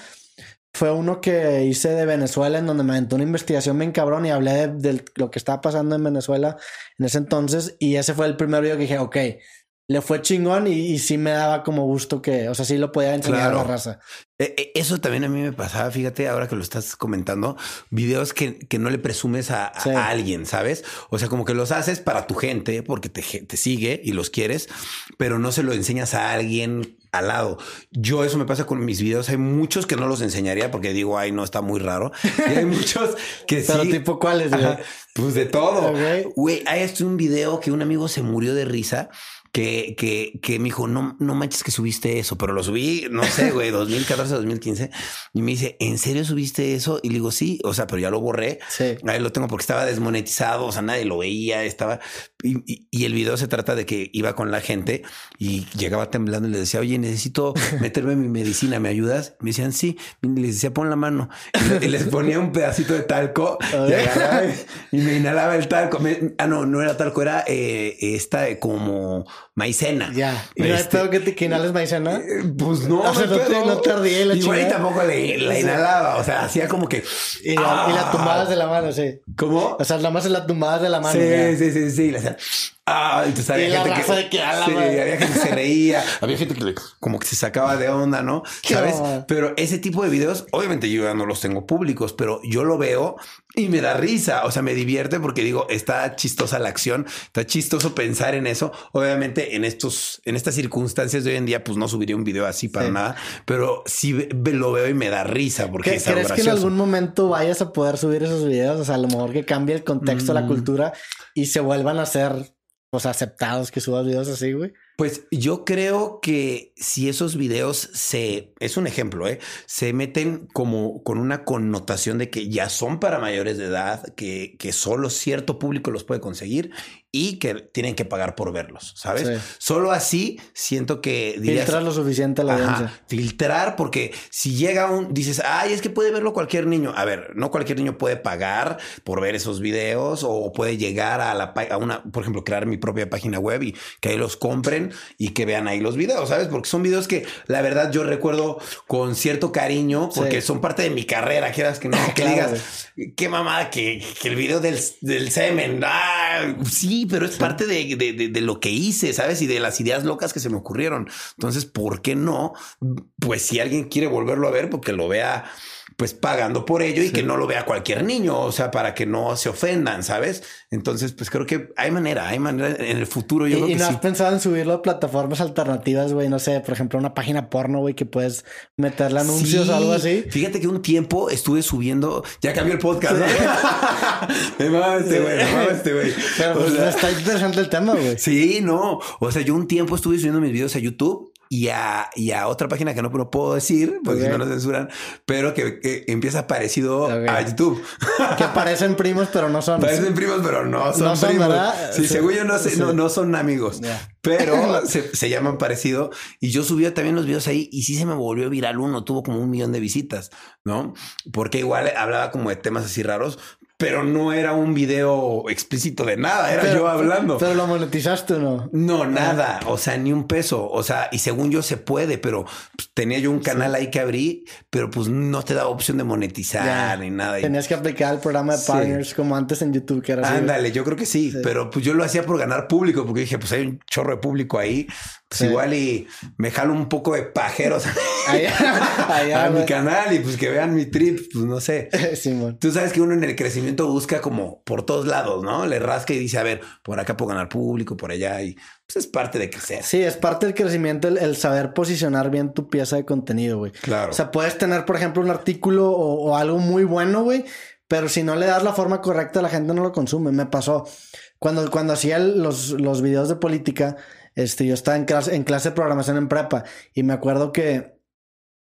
fue uno que hice de Venezuela, en donde me aventó una investigación bien cabrón y hablé de, de lo que estaba pasando en Venezuela en ese entonces. Y ese fue el primer video que dije, ok, le fue chingón y, y sí me daba como gusto que, o sea, sí lo podía enseñar a la raza. Eh, eh, Eso también a mí me pasaba, fíjate, ahora que lo estás comentando, videos que, que no le presumes a, alguien, ¿sabes? O sea, como que los haces para tu gente, porque te, te sigue y los quieres, pero no se lo enseñas a alguien al lado. Yo eso me pasa con mis videos. Hay muchos que no los enseñaría porque digo, ay, no, está muy raro. Y hay muchos que [laughs] Pero sí. tipo, ¿cuáles? Ajá, Pues de todo. Güey, hay un video que un amigo se murió de risa que, que, que me dijo, no, no manches que subiste eso, pero lo subí, no sé, güey, [laughs] 2014, 2015. Y me dice, ¿en serio subiste eso? Y le digo, sí, o sea, pero ya lo borré. Sí. Ahí lo tengo porque estaba desmonetizado, o sea, nadie lo veía, estaba... Y, y- y el video se trata de que iba con la gente y llegaba temblando y le decía, oye, necesito [laughs] meterme mi medicina, ¿me ayudas? Me decían, sí. Y les decía, pon la mano. Y, le- y les ponía un pedacito de talco [laughs] y, agarraba me inhalaba el talco. Me- ah, no, no era talco, era eh, esta como maicena. Ya. Y no Este, que te que inhales maicena. eh, Pues no, O sea, no te- no y la Y güey, chingada. tampoco le, la inhalaba. O sea, hacía como que. Y la, y la ¡Ah! tumbabas de la mano, sí. ¿Cómo? O sea, nada más en la tumbabas de la mano. Sí, ya. sí, sí, sí. Ah, entonces había Y la gente que, que, "A la sí, madre". había gente que se reía, [laughs] había gente que como que se sacaba de onda, ¿no? ¿Sabes? Pero ese tipo de videos, obviamente yo ya no los tengo públicos, pero yo lo veo y me da risa, o sea, me divierte porque digo, está chistosa la acción, está chistoso pensar en eso. Obviamente en estos, en estas circunstancias de hoy en día, pues no subiría un video así para Sí. nada, pero sí lo veo y me da risa porque ¿Qué- es algo ¿Crees que en gracioso. algún momento vayas a poder subir esos videos? O sea, a lo mejor que cambie el contexto, la Mm. cultura y se vuelvan a ser pues aceptados que subas videos así, güey. Pues yo creo que si esos videos se, es un ejemplo, ¿eh? se meten como con una connotación de que ya son para mayores de edad, que, que solo cierto público los puede conseguir y que tienen que pagar por verlos, ¿sabes? Sí. Solo así siento que dirías, Filtrar lo suficiente a la Ajá, audiencia. filtrar, porque si llega un, dices, ay, es que puede verlo cualquier niño. A ver, no cualquier niño puede pagar por ver esos videos o puede llegar a la a una, por ejemplo, crear mi propia página web y que ahí los compren y que vean ahí los videos, ¿sabes? Porque son videos que la verdad yo recuerdo con cierto cariño porque Sí. son parte de mi carrera, quieras que no, [laughs] que Claro, digas, qué mamada que, que el video del, del semen, ah, sí, pero es parte de, de- de- de lo que hice, ¿sabes? Y de las ideas locas que se me ocurrieron. Entonces, ¿por qué no? Pues si alguien quiere volverlo a ver, porque lo vea pues pagando por ello y que no lo vea cualquier niño, o sea, para que no se ofendan, ¿sabes? Entonces, pues creo que hay manera, hay manera en el futuro. Yo ¿Y, creo y que no sí. has pensado en subirlo a plataformas alternativas, güey? No sé, por ejemplo, una página porno, güey, que puedes meterle anuncios Sí. o algo así. Fíjate que un tiempo estuve subiendo, ya cambió el podcast. ¿no? [laughs] me mama este güey, me mama este güey. Pero O pues, sea, está interesante el tema, güey. Sí, no. O sea, yo un tiempo estuve subiendo mis videos a YouTube y a, y a otra página que no, no puedo decir porque si no nos censuran, pero que, que empieza parecido a YouTube. Que parecen primos, pero no son. Parecen primos, pero no son, No son, primos. ¿verdad? Sí, Sí. según yo no sé, Sí. no, no son amigos, pero [laughs] se, se llaman parecido. Y yo subía también los videos ahí y sí se me volvió viral uno, tuvo como un millón de visitas, ¿no? Porque igual hablaba como de temas así raros, pero no era un video explícito de nada, era yo hablando. Pero lo monetizaste o no? No, nada, o sea, ni un peso, o sea, y según yo se puede, pero pues, tenía yo un canal ahí que abrí, pero pues no te daba opción de monetizar ni nada. Tenías que aplicar el programa de partners como antes en YouTube que era así. Ándale, yo creo que sí, pero pues yo lo hacía por ganar público, porque dije, pues hay un chorro de público ahí, pues igual y me jalo un poco de pajeros [laughs] a mi canal y pues que vean mi trip, pues no sé. [laughs] Tú sabes que uno en el crecimiento busca como por todos lados, ¿no? Le rasca y dice, a ver, por acá puedo ganar público, por allá y pues es parte de crecer. Sí, es parte del crecimiento el, saber posicionar bien tu pieza de contenido, güey. Claro. O sea, puedes tener, por ejemplo, un artículo o, o algo muy bueno, güey, pero si no le das la forma correcta, la gente no lo consume. Me pasó cuando, cuando hacía los, los videos de política este, yo estaba en clase, en clase de programación en prepa y me acuerdo que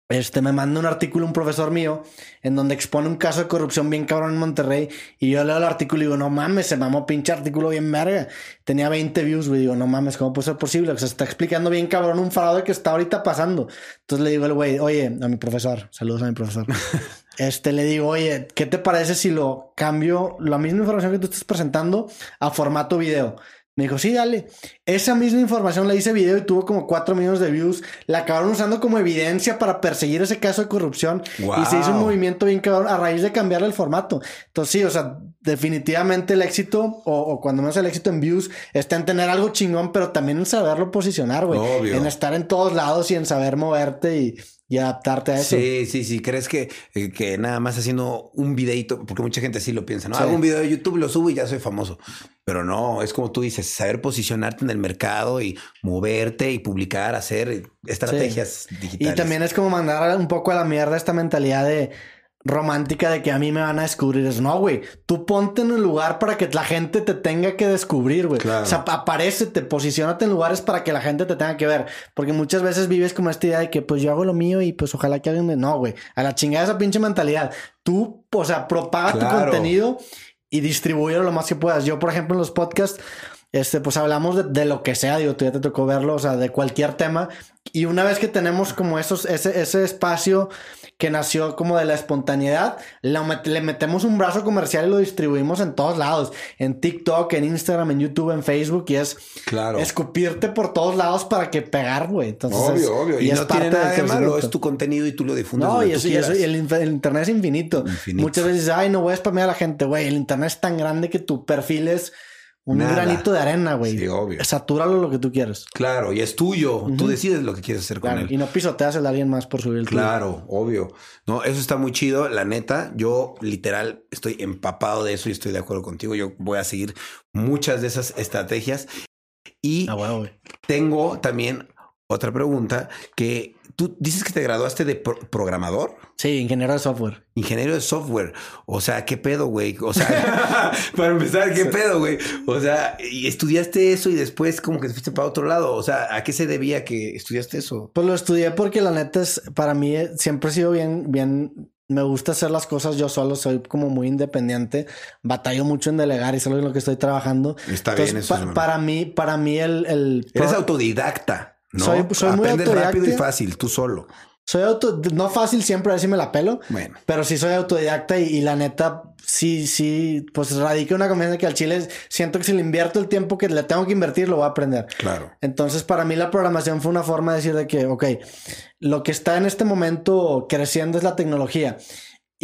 este, me manda un artículo un profesor mío en donde expone un caso de corrupción bien cabrón en Monterrey y yo leo el artículo y digo, no mames, se mamó pinche artículo bien verga. Tenía 20 views, güey, digo, no mames, ¿cómo puede ser posible? O sea, se está explicando bien cabrón un fraude que está ahorita pasando. Entonces le digo al güey, oye, a mi profesor, saludos a mi profesor. [laughs] Este le digo, oye, ¿qué te parece si lo cambio, la misma información que tú estás presentando, a formato video? Me dijo, sí, dale. Esa misma información la hice video y tuvo como 4 millones de views. La acabaron usando como evidencia para perseguir ese caso de corrupción. Y se hizo un movimiento bien cabrón a raíz de cambiarle el formato. Entonces, sí, o sea, definitivamente el éxito, o, cuando no es el éxito en views, está en tener algo chingón, pero también en saberlo posicionar, güey. En estar en todos lados y en saber moverte y, y adaptarte a eso. Sí, sí, sí. ¿Crees que, eh, que nada más haciendo un videito, porque mucha gente así lo piensa, ¿no? Hago un video de YouTube, lo subo y ya soy famoso. Pero no, es como tú dices, saber posicionarte en el mercado y moverte y publicar, hacer estrategias digitales. Y también es como mandar un poco a la mierda esta mentalidad de romántica de que a mí me van a descubrir. Es no, güey. Tú ponte en el lugar para que la gente te tenga que descubrir, güey. O sea, aparecete, posicionate en lugares para que la gente te tenga que ver. Porque muchas veces vives como esta idea de que pues yo hago lo mío y pues ojalá que alguien me. No, güey. A la chingada esa pinche mentalidad. Tú, o sea, propaga tu contenido y distribúyelo lo más que puedas. Yo, por ejemplo, en los podcasts, este, pues hablamos de, de, lo que sea, digo, tú ya te tocó verlo, o sea, de cualquier tema. Y una vez que tenemos como esos, ese, ese espacio que nació como de la espontaneidad, le metemos un brazo comercial y lo distribuimos en todos lados, en TikTok, en Instagram, en YouTube, en Facebook, y es claro. escupirte por todos lados para que pegar, güey. Entonces, obvio, obvio. Y, no tiene nada de malo, es tu contenido y tú lo difundes. No, y, eso, y, el, internet es infinito. Muchas veces, ay, no voy a spamear a la gente, güey. El internet es tan grande que tu perfil es un granito de arena, güey. Sí, obvio. Satúralo lo que tú quieras. Claro, y es tuyo. Tú decides lo que quieres hacer con él. Y no pisoteas el alguien más por subir el Claro, obvio. No, eso está muy chido. La neta, yo literal estoy empapado de eso y estoy de acuerdo contigo. Yo voy a seguir muchas de esas estrategias. Y ah, tengo también otra pregunta que tú dices que te graduaste de programador. Sí, ingeniero de software. Ingeniero de software. O sea, ¿qué pedo, güey? O sea, [laughs] para empezar, ¿qué pedo, güey? O sea, y estudiaste eso y después como que te fuiste para otro lado. O sea, ¿a qué se debía que estudiaste eso? Pues lo estudié porque la neta es, para mí siempre he sido bien, bien, me gusta hacer las cosas yo solo, soy como muy independiente, batallo mucho en delegar y es algo en lo que estoy trabajando. Está bien eso. para mí, para mí el... el Eres autodidacta. No, soy, soy muy rápido y fácil, tú solo. Soy auto, no fácil siempre a ver si me la pelo. Bueno. Pero sí soy autodidacta y, la neta, sí, sí, pues radica una confianza que al chile siento que si le invierto el tiempo que le tengo que invertir, lo voy a aprender. Claro. Entonces, para mí la programación fue una forma de decir de que, ok, lo que está en este momento creciendo es la tecnología.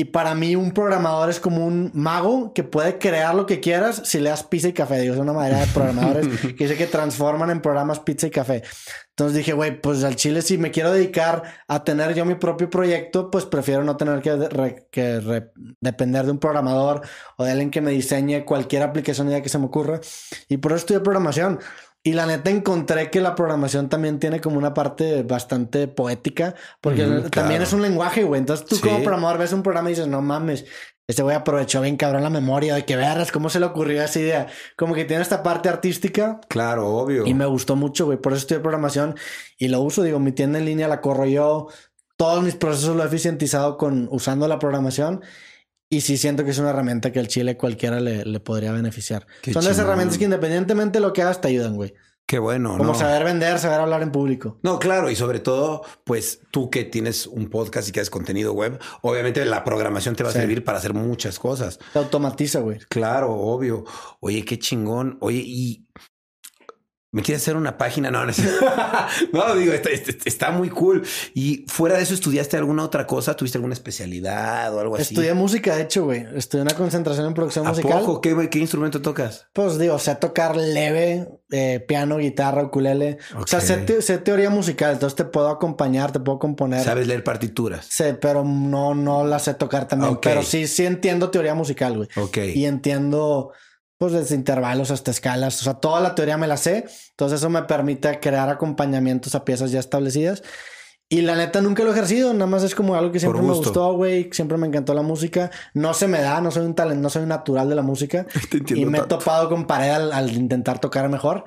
Y para mí un programador es como un mago que puede crear lo que quieras si le das pizza y café. Digo, es una madera de programadores [laughs] que dice que transforman en programas pizza y café. Entonces dije, güey, pues al chile si me quiero dedicar a tener yo mi propio proyecto, pues prefiero no tener que, que depender de un programador o de alguien que me diseñe cualquier aplicación ya que se me ocurra. Y por eso estudié programación. Y la neta encontré que la programación también tiene como una parte bastante poética, porque también es un lenguaje, güey. Entonces tú como programador ves un programa y dices, no mames, este güey aprovechó bien cabrón la memoria de que veas cómo se le ocurrió esa idea. Como que tiene esta parte artística. Claro, obvio. Y me gustó mucho, güey. Por eso estudié programación y lo uso. Digo, mi tienda en línea la corro yo. Todos mis procesos lo he eficientizado con usando la programación. Y sí siento que es una herramienta que al chile cualquiera le, le podría beneficiar. Son las herramientas que independientemente de lo que hagas te ayudan, güey. Qué bueno. Como no. saber vender, saber hablar en público. No, claro, y sobre todo, pues tú que tienes un podcast y que haces contenido web, obviamente la programación te va a Sí. servir para hacer muchas cosas. Te automatiza, güey. Claro, obvio. Oye, qué chingón. Oye, y me quieres hacer una página. No, no, [laughs] no digo, está, muy cool. Y fuera de eso, ¿estudiaste alguna otra cosa? ¿Tuviste alguna especialidad o algo así? Estudié música, de hecho, güey. Estudié una concentración en producción ¿A musical. poco? ¿Qué, qué instrumento tocas? Pues digo, sé tocar leve, eh, piano, guitarra, ukulele. O sea, sé, te- sé teoría musical, entonces te puedo acompañar, te puedo componer. ¿Sabes leer partituras? Sé, pero no, no la sé tocar también. Pero sí, sí entiendo teoría musical, güey. Ok. Y entiendo, pues, desde intervalos hasta escalas. O sea, toda la teoría me la sé. Entonces, eso me permite crear acompañamientos a piezas ya establecidas. Y la neta nunca lo he ejercido, nada más es como algo que siempre me gustó, güey. Siempre me encantó la música. No se me da, no soy un talento, no soy natural de la música. [laughs] Te entiendo Y me he tanto. topado con pared al, al intentar tocar mejor,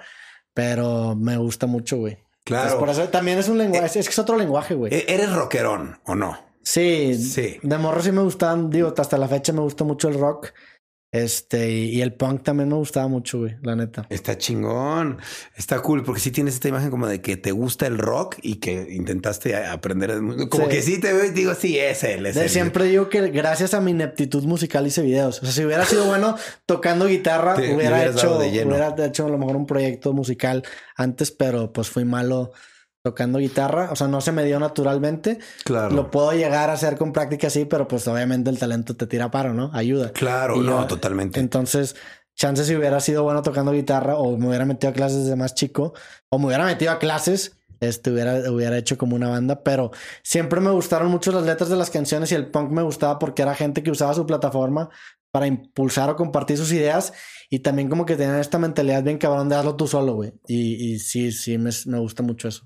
pero me gusta mucho, güey. Claro. Entonces, por eso también es un lenguaje, es que es otro lenguaje, güey. ¿E- ¿Eres rockerón o no? sí, sí. de morro sí me gustaban, digo, hasta la fecha me gusta mucho el rock. Este, y, el punk también me gustaba mucho, güey, la neta. Está chingón. Está cool porque sí tienes esta imagen como de que te gusta el rock y que intentaste aprender. Como Sí. que sí te veo y digo, sí, es él. Es De él. siempre digo que gracias a mi ineptitud musical hice videos. O sea, si hubiera sido bueno [laughs] tocando guitarra, Te- hubiera hecho, hubiera hecho a lo mejor un proyecto musical antes, pero pues fui malo tocando guitarra. O sea, no se me dio naturalmente. Claro. Lo puedo llegar a hacer con práctica, sí, pero pues obviamente el talento te tira paro, ¿no? Ayuda. Claro, Y no, yo- totalmente. Entonces, chance si hubiera sido bueno tocando guitarra o me hubiera metido a clases desde más chico o me hubiera metido a clases, este hubiera, hubiera hecho como una banda, pero siempre me gustaron mucho las letras de las canciones y el punk me gustaba porque era gente que usaba su plataforma para impulsar o compartir sus ideas y también como que tenían esta mentalidad bien cabrón de hazlo tú solo, güey. Y, y sí, sí, me, me gusta mucho eso.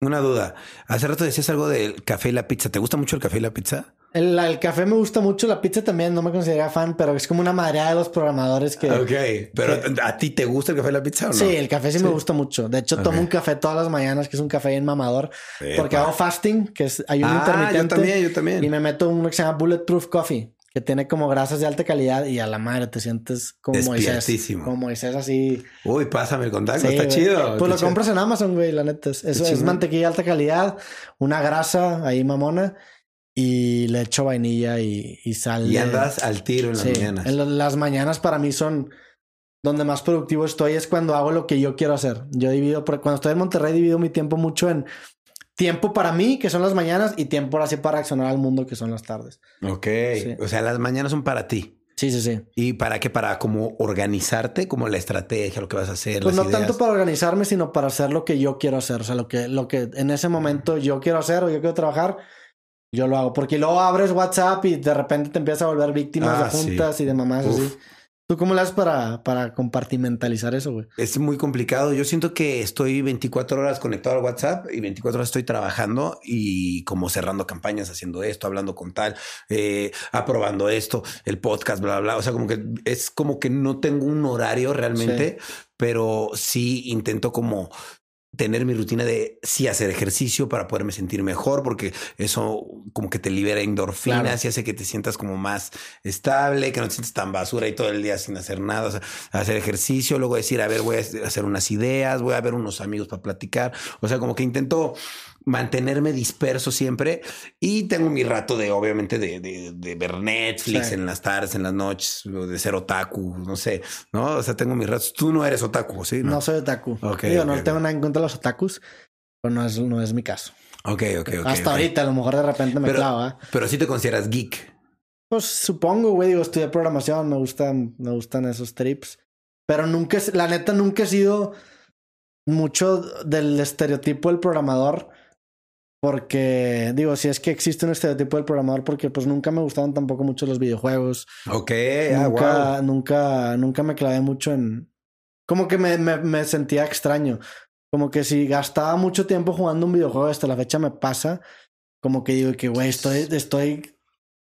Una duda. Hace rato decías algo del café y la pizza. ¿Te gusta mucho el café y la pizza? El, el café me gusta mucho, la pizza también, no me considero fan, pero es como una madreada de los programadores que... Ok. Pero ¿a ti te gusta el café y la pizza o no? Sí, el café sí, me gusta mucho. De hecho, tomo un café todas las mañanas, que es un café bien mamador, porque hago fasting, que es ayuno Ah, intermitente. yo también, yo también. Y me meto uno que se llama Bulletproof Coffee, que tiene como grasas de alta calidad y a la madre te sientes como Moisés. Como Moisés así. Uy, pásame el contacto. Sí, está güey. chido. Pues lo chido. compras en Amazon, güey, la neta. Es, eso es mantequilla de alta calidad, una grasa ahí mamona y le echo vainilla y, y sal. Y andas al tiro en las Sí, mañanas. en las mañanas para mí son donde más productivo estoy es cuando hago lo que yo quiero hacer. Yo divido, cuando estoy en Monterrey divido mi tiempo mucho en tiempo para mí, que son las mañanas, y tiempo así para accionar al mundo, que son las tardes. Ok. Sí. O sea, las mañanas son para ti. Sí, sí, sí. ¿Y para qué? Para como organizarte, como la estrategia, lo que vas a hacer. Pues no ideas. tanto para organizarme, sino para hacer lo que yo quiero hacer. O sea, lo que, lo que en ese momento yo quiero hacer o yo quiero trabajar, yo lo hago. Porque luego abres WhatsApp y de repente te empiezas a volver víctima Ah, de sí. juntas y de mamás Uf. así. ¿Tú cómo le haces para, para compartimentalizar eso, güey? Es muy complicado. Yo siento que estoy 24 horas conectado al WhatsApp y 24 horas estoy trabajando y como cerrando campañas, haciendo esto, hablando con tal, eh, aprobando esto, el podcast, bla, bla, bla. O sea, como que es como que no tengo un horario realmente, pero sí intento como tener mi rutina de sí hacer ejercicio para poderme sentir mejor, porque eso como que te libera endorfinas Claro. y hace que te sientas como más estable, que no te sientes tan basura y todo el día sin hacer nada. O sea, hacer ejercicio, luego decir, a ver, voy a hacer unas ideas, voy a ver unos amigos para platicar. O sea, como que intento mantenerme disperso siempre y tengo mi rato de, obviamente, de, de, de ver Netflix Sí. en las tardes, en las noches, de ser otaku, no sé, ¿no? O sea, tengo mis ratos. Tú no eres otaku, ¿sí? No, soy otaku. Ok, Digo, ok, no tengo nada en contra de los otakus, pero no es, no es mi caso. Ok, ok, ok. Hasta ahorita, a lo mejor de repente me Pero- clavo, ¿ah? Pero sí te consideras geek. Pues supongo, güey, digo, estudié programación, me gustan, me gustan esos trips. Pero nunca, la neta, nunca he sido mucho del estereotipo del programador. Porque, digo, si es que existe un estereotipo del programador, porque pues nunca me gustaban tampoco mucho los videojuegos. Ok, ah, nunca, wow. nunca, nunca me clavé mucho en. Como que me, me, me sentía extraño. Como que si gastaba mucho tiempo jugando un videojuego, hasta la fecha me pasa. Como que digo que, güey, estoy, estoy.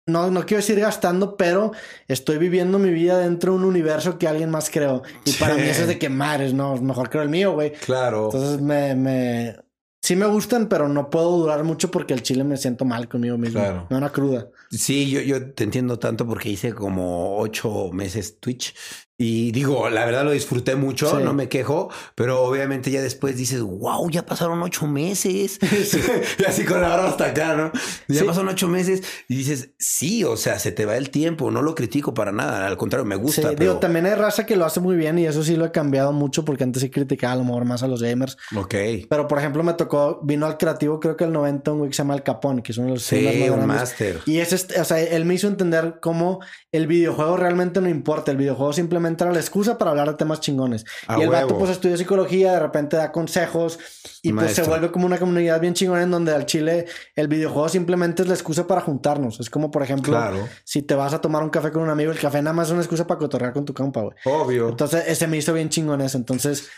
No, no quiero decir gastando, pero estoy viviendo mi vida dentro de un universo que alguien más creó. Y para Sí. mí eso es de que madres, no, mejor creo el mío, güey. Claro. Entonces me, me. Sí me gustan, pero no puedo durar mucho porque el chile me siento mal conmigo mismo. Claro. Me da una cruda. Sí, yo, yo te entiendo tanto porque hice como ocho meses Twitch Y digo, la verdad lo disfruté mucho, no me quejo, pero obviamente ya después dices, wow, ya pasaron ocho meses. [laughs] [laughs] y así con la barba hasta acá, ¿no? Ya pasaron ocho meses y dices, sí, o sea, se te va el tiempo, no lo critico para nada, al contrario, me gusta. digo, también hay raza que lo hace muy bien y eso sí lo he cambiado mucho porque antes sí criticaba a lo mejor más a los gamers. Ok. Pero por ejemplo, me tocó, vino al creativo, creo que el 90, un güey que se llama El Capón, que es uno de los sí, un máster. Y es, este, o sea, él me hizo entender cómo el videojuego realmente no importa, el videojuego simplemente era la excusa para hablar de temas chingones. y el vato pues estudia psicología, de repente da consejos y pues se vuelve como una comunidad bien chingona en donde al Chile el videojuego simplemente es la excusa para juntarnos. Es como por ejemplo, si te vas a tomar un café con un amigo, el café nada más es una excusa para cotorrear con tu compa, güey. Obvio. Entonces ese me hizo bien chingón eso. Entonces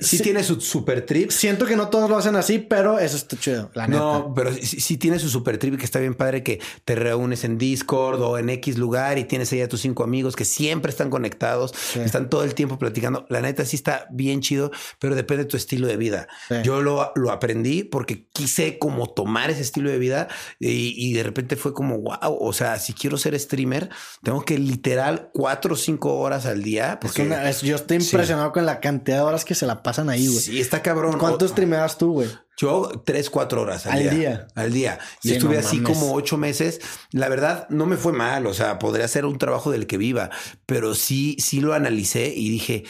Sí, eh, tiene su super trip. Siento que no todos lo hacen así, pero eso está chido, la neta. No, pero sí, tiene su super trip que está bien padre que te reúnes en Discord o en X lugar y tienes ahí a tus cinco amigos que siempre están conectados, están todo el tiempo platicando. La neta sí está bien chido, pero depende de tu estilo de vida. Yo lo, lo aprendí porque quise como tomar ese estilo de vida y, de repente fue como, wow, o sea, si quiero ser streamer, tengo que literal cuatro o cinco horas al día. Porque, yo estoy impresionado con la cantidad de horas que se la pasan ahí, güey. Sí, está cabrón. ¿Cuánto streameabas tú, güey? Yo tres, cuatro horas al, día, Al día. Y estuve así como ocho meses. La verdad, no me fue mal. O sea, podría ser un trabajo del que viva, pero sí, sí lo analicé y dije,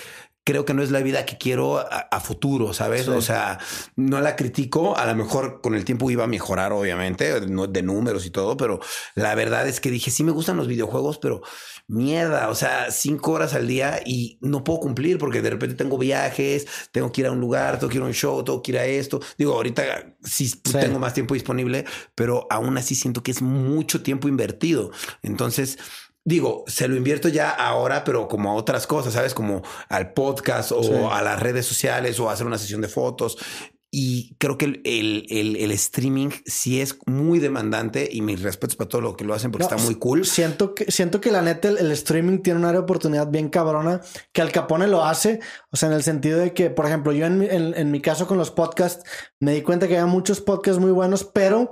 creo que no es la vida que quiero a, futuro, ¿sabes? O sea, no la critico, a lo mejor con el tiempo iba a mejorar, obviamente, de números y todo, pero la verdad es que dije, sí me gustan los videojuegos, pero mierda, o sea, cinco horas al día y no puedo cumplir porque de repente tengo viajes, tengo que ir a un lugar, tengo que ir a un show, tengo que ir a esto. Digo, ahorita sí, tengo más tiempo disponible, pero aún así siento que es mucho tiempo invertido. Entonces, digo, se lo invierto ya ahora, pero como a otras cosas, ¿sabes? Como al podcast o a las redes sociales o a hacer una sesión de fotos. Y creo que el, el, el, streaming sí es muy demandante y mis respetos para todo lo que lo hacen porque está muy cool. Siento que, siento que la neta el, streaming tiene una área de oportunidad bien cabrona que Al Capone lo hace. O sea, en el sentido de que, por ejemplo, yo en, en, en mi caso con los podcasts me di cuenta que había muchos podcasts muy buenos, pero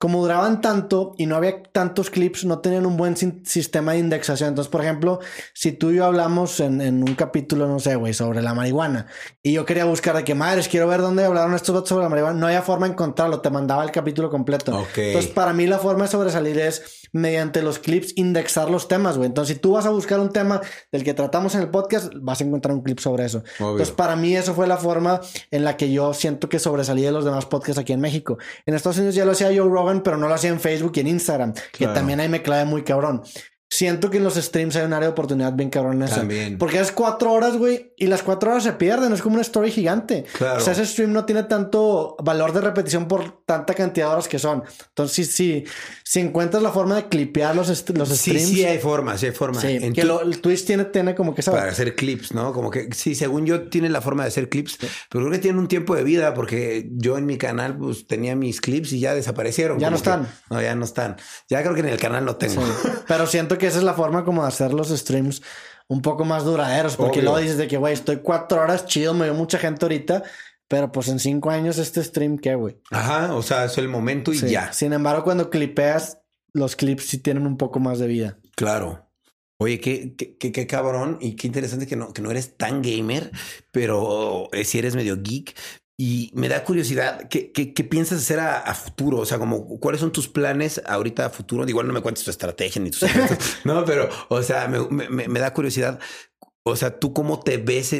como duraban tanto y no había tantos clips, no tenían un buen sistema de indexación. Entonces, por ejemplo, si tú y yo hablamos en, un capítulo, no sé, güey, sobre la marihuana, y yo quería buscar de qué madres, quiero ver dónde hablaron estos datos sobre la marihuana, no había forma de encontrarlo, te mandaba el capítulo completo. Entonces, para mí la forma de sobresalir es mediante los clips indexar los temas, güey. Entonces, si tú vas a buscar un tema del que tratamos en el podcast, vas a encontrar un clip sobre eso. Entonces, para mí eso fue la forma en la que yo siento que sobresalí de los demás podcasts aquí en México. En Estados Unidos ya lo hacía Joe Rogan pero no lo hacía en Facebook y en Instagram, que también ahí me clave muy cabrón. Siento que en los streams hay un área de oportunidad bien cabrón en eso. También. Porque es cuatro horas, güey, y las cuatro horas se pierden. Es como una story gigante. Claro. O sea, ese stream no tiene tanto valor de repetición por tanta cantidad de horas que son. Entonces, sí, sí, si encuentras la forma de clipear los, los streams. Sí, sí, hay formas, sí hay formas. Sí, que el Twitch tiene, tiene como que Para hacer clips, ¿no? Como que, sí, según yo, tiene la forma de hacer clips, pero creo que tiene un tiempo de vida porque yo en mi canal, pues tenía mis clips y ya desaparecieron. Ya no están. no, ya no están. Ya creo que en el canal no tengo. Pero siento que esa es la forma como de hacer los streams un poco más duraderos, porque luego dices de que, güey, estoy cuatro horas chido, me veo mucha gente ahorita, pero pues en cinco años este stream, ¿qué, güey? Ajá, o sea, es el momento y ya. Sin embargo, cuando clipeas, los clips sí tienen un poco más de vida. Claro. Oye, qué, qué, qué, cabrón y qué interesante que no, que no eres tan gamer, pero eh, si eres medio geek. Y me da curiosidad, ¿qué, qué, qué piensas hacer a, futuro? O sea, como, ¿cuáles son tus planes ahorita a futuro? Igual no me cuentes tu estrategia ni tus [laughs] no, pero, o sea, me, me, me, da curiosidad. O sea, ¿tú cómo te ves?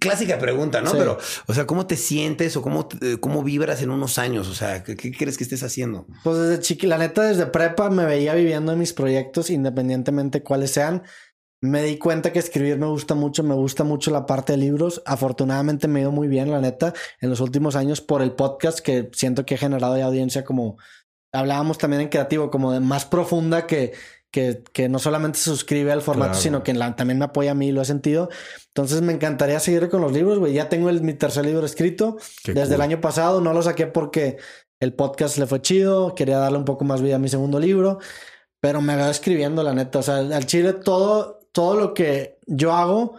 Clásica pregunta, ¿no? Pero, o sea, ¿cómo te sientes o cómo, eh, cómo vibras en unos años? O sea, ¿qué, crees que estés haciendo? Pues desde chiqui, la neta, desde prepa me veía viviendo en mis proyectos, independientemente cuáles sean me di cuenta que escribir me gusta mucho, me gusta mucho la parte de libros. Afortunadamente me ha ido muy bien, la neta, en los últimos años por el podcast que siento que he generado de audiencia como hablábamos también en creativo, como de más profunda que, que, que no solamente se suscribe al formato, sino que también me apoya a mí, lo he sentido. Entonces me encantaría seguir con los libros, güey. Ya tengo el, mi tercer libro escrito desde el año pasado, no lo saqué porque el podcast le fue chido, quería darle un poco más vida a mi segundo libro. Pero me veo escribiendo, la neta. O sea, al chile todo, todo lo que yo hago,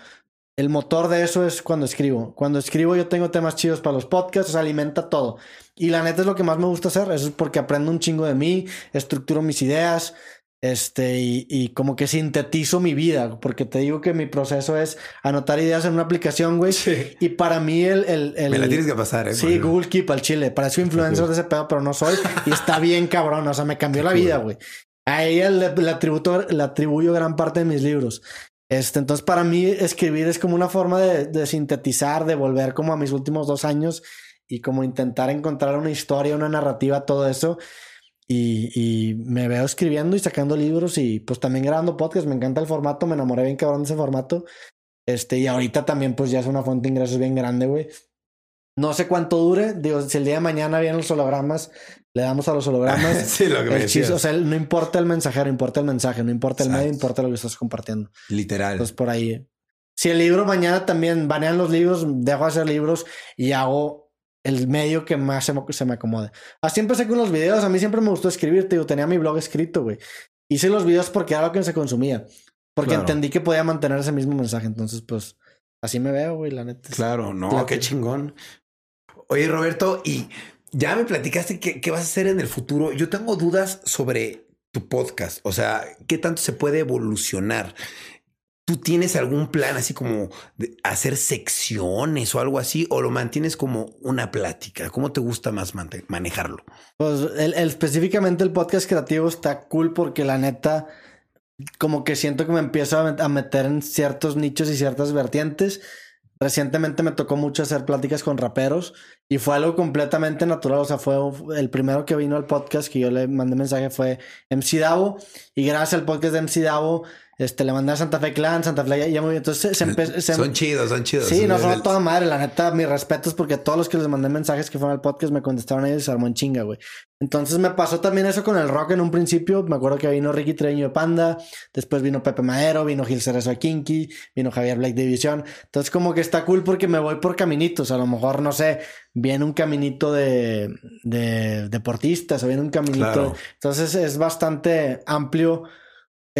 el motor de eso es cuando escribo. Cuando escribo yo tengo temas chidos para los podcasts, alimenta todo. Y la neta es lo que más me gusta hacer, eso es porque aprendo un chingo de mí, estructuro mis ideas. Este, y, y, como que sintetizo mi vida, porque te digo que mi proceso es anotar ideas en una aplicación, güey. Y para mí el, el, el, Me la tienes que pasar, ¿eh? Sí, Google Keep al chile. Para eso [laughs] influencer de ese pedo, pero no soy. Y está bien cabrón. O sea, me cambió la vida, güey. A ella le, le, atributo, le atribuyo gran parte de mis libros. Este, entonces, para mí, escribir es como una forma de, de sintetizar, de volver como a mis últimos dos años y como intentar encontrar una historia, una narrativa, todo eso. Y, y, me veo escribiendo y sacando libros y pues también grabando podcast. Me encanta el formato, me enamoré bien cabrón de ese formato. Este, y ahorita también pues ya es una fuente de ingresos bien grande, güey. No sé cuánto dure. Digo, si el día de mañana vienen los hologramas, le damos a los hologramas. [laughs] sí, lo que me chiste, O sea, no importa el mensajero, importa el mensaje, no importa el medio, importa lo que estás compartiendo. Literal. Entonces por ahí. Si el libro mañana también banean los libros, dejo de hacer libros y hago el medio que más se me, se me acomode. Así empecé con los videos. A mí siempre me gustó escribir, tío. Tenía mi blog escrito, güey. Hice los videos porque era lo que se consumía. Porque claro. entendí que podía mantener ese mismo mensaje. Entonces, pues, así me veo, güey, la neta. Claro, no, qué chingón. Oye, Roberto, y ya me platicaste qué, qué vas a hacer en el futuro. Yo tengo dudas sobre tu podcast. O sea, ¿qué tanto se puede evolucionar? ¿Tú tienes algún plan así como de hacer secciones o algo así? ¿O lo mantienes como una plática? ¿Cómo te gusta más manejarlo? Pues el, específicamente el podcast creativo está cool porque la neta, como que siento que me empiezo a meter en ciertos nichos y ciertas vertientes. Recientemente me tocó mucho hacer pláticas con raperos y fue algo completamente natural. O sea, fue el primero que vino al podcast que yo le mandé mensaje fue MC Davo y gracias al podcast de MC Davo este, le mandé a Santa Fe Clan, Santa Fe ya, ya muy bien. Entonces se, empezó. [laughs] Son chidos, son chidos. Sí, no son toda madre. La neta, mis respetos porque todos los que les mandé mensajes que fueron al podcast me contestaron ellos y se armó en chinga, güey. Entonces me pasó también eso con el rock en un principio. Me acuerdo que vino Ricky Treño de Panda, después vino Pepe Madero, vino Gil Cerezo de Kinky, vino Javier Black División. Entonces, como que está cool porque me voy por caminitos. A lo mejor, no sé, viene un caminito de, de deportistas o viene un caminito. Claro. Entonces, es bastante amplio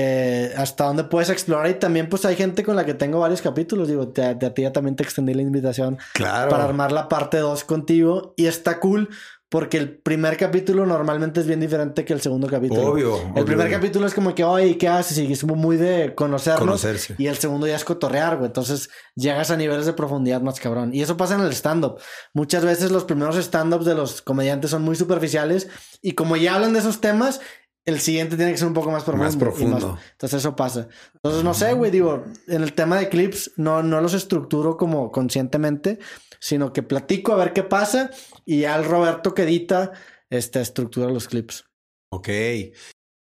eh, hasta dónde puedes explorar y también pues hay gente con la que tengo varios capítulos, digo, te, te, a ti ya también te extendí la invitación claro. para armar la parte 2 contigo y está cool porque el primer capítulo normalmente es bien diferente que el segundo capítulo. Obvio. El obvio, primer obvio. capítulo es como que, oye, ¿qué haces? Y es muy de conocernos. Conocerse. Y el segundo ya es cotorrear, güey. Entonces llegas a niveles de profundidad más cabrón. Y eso pasa en el stand-up. Muchas veces los primeros stand-ups de los comediantes son muy superficiales y como ya hablan de esos temas, el siguiente tiene que ser un poco más profundo. Más profundo. Más, entonces eso pasa. Entonces no sé, güey, digo, en el tema de clips no, no los estructuro como conscientemente, sino que platico a ver qué pasa y ya el Roberto que edita este, estructura los clips. Ok.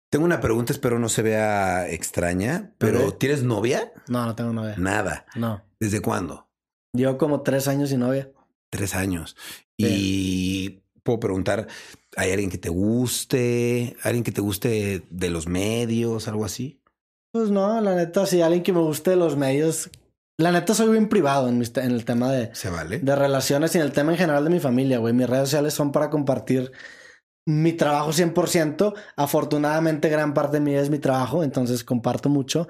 Tengo una pregunta, espero no se vea extraña, pero. ¿tienes novia? No, no tengo novia. Nada. No. ¿Desde cuándo? Llevo como tres años sin novia. Tres años. Y puedo preguntar, ¿hay alguien que te guste? ¿Alguien que te guste de los medios? ¿Algo así? Pues no, la neta, si alguien que me guste de los medios. La neta, soy bien privado en, en el tema de, ¿Se vale? de relaciones y en el tema en general de mi familia, güey. Mis redes sociales son para compartir mi trabajo 100%. Afortunadamente, gran parte de vida es mi trabajo, entonces comparto mucho.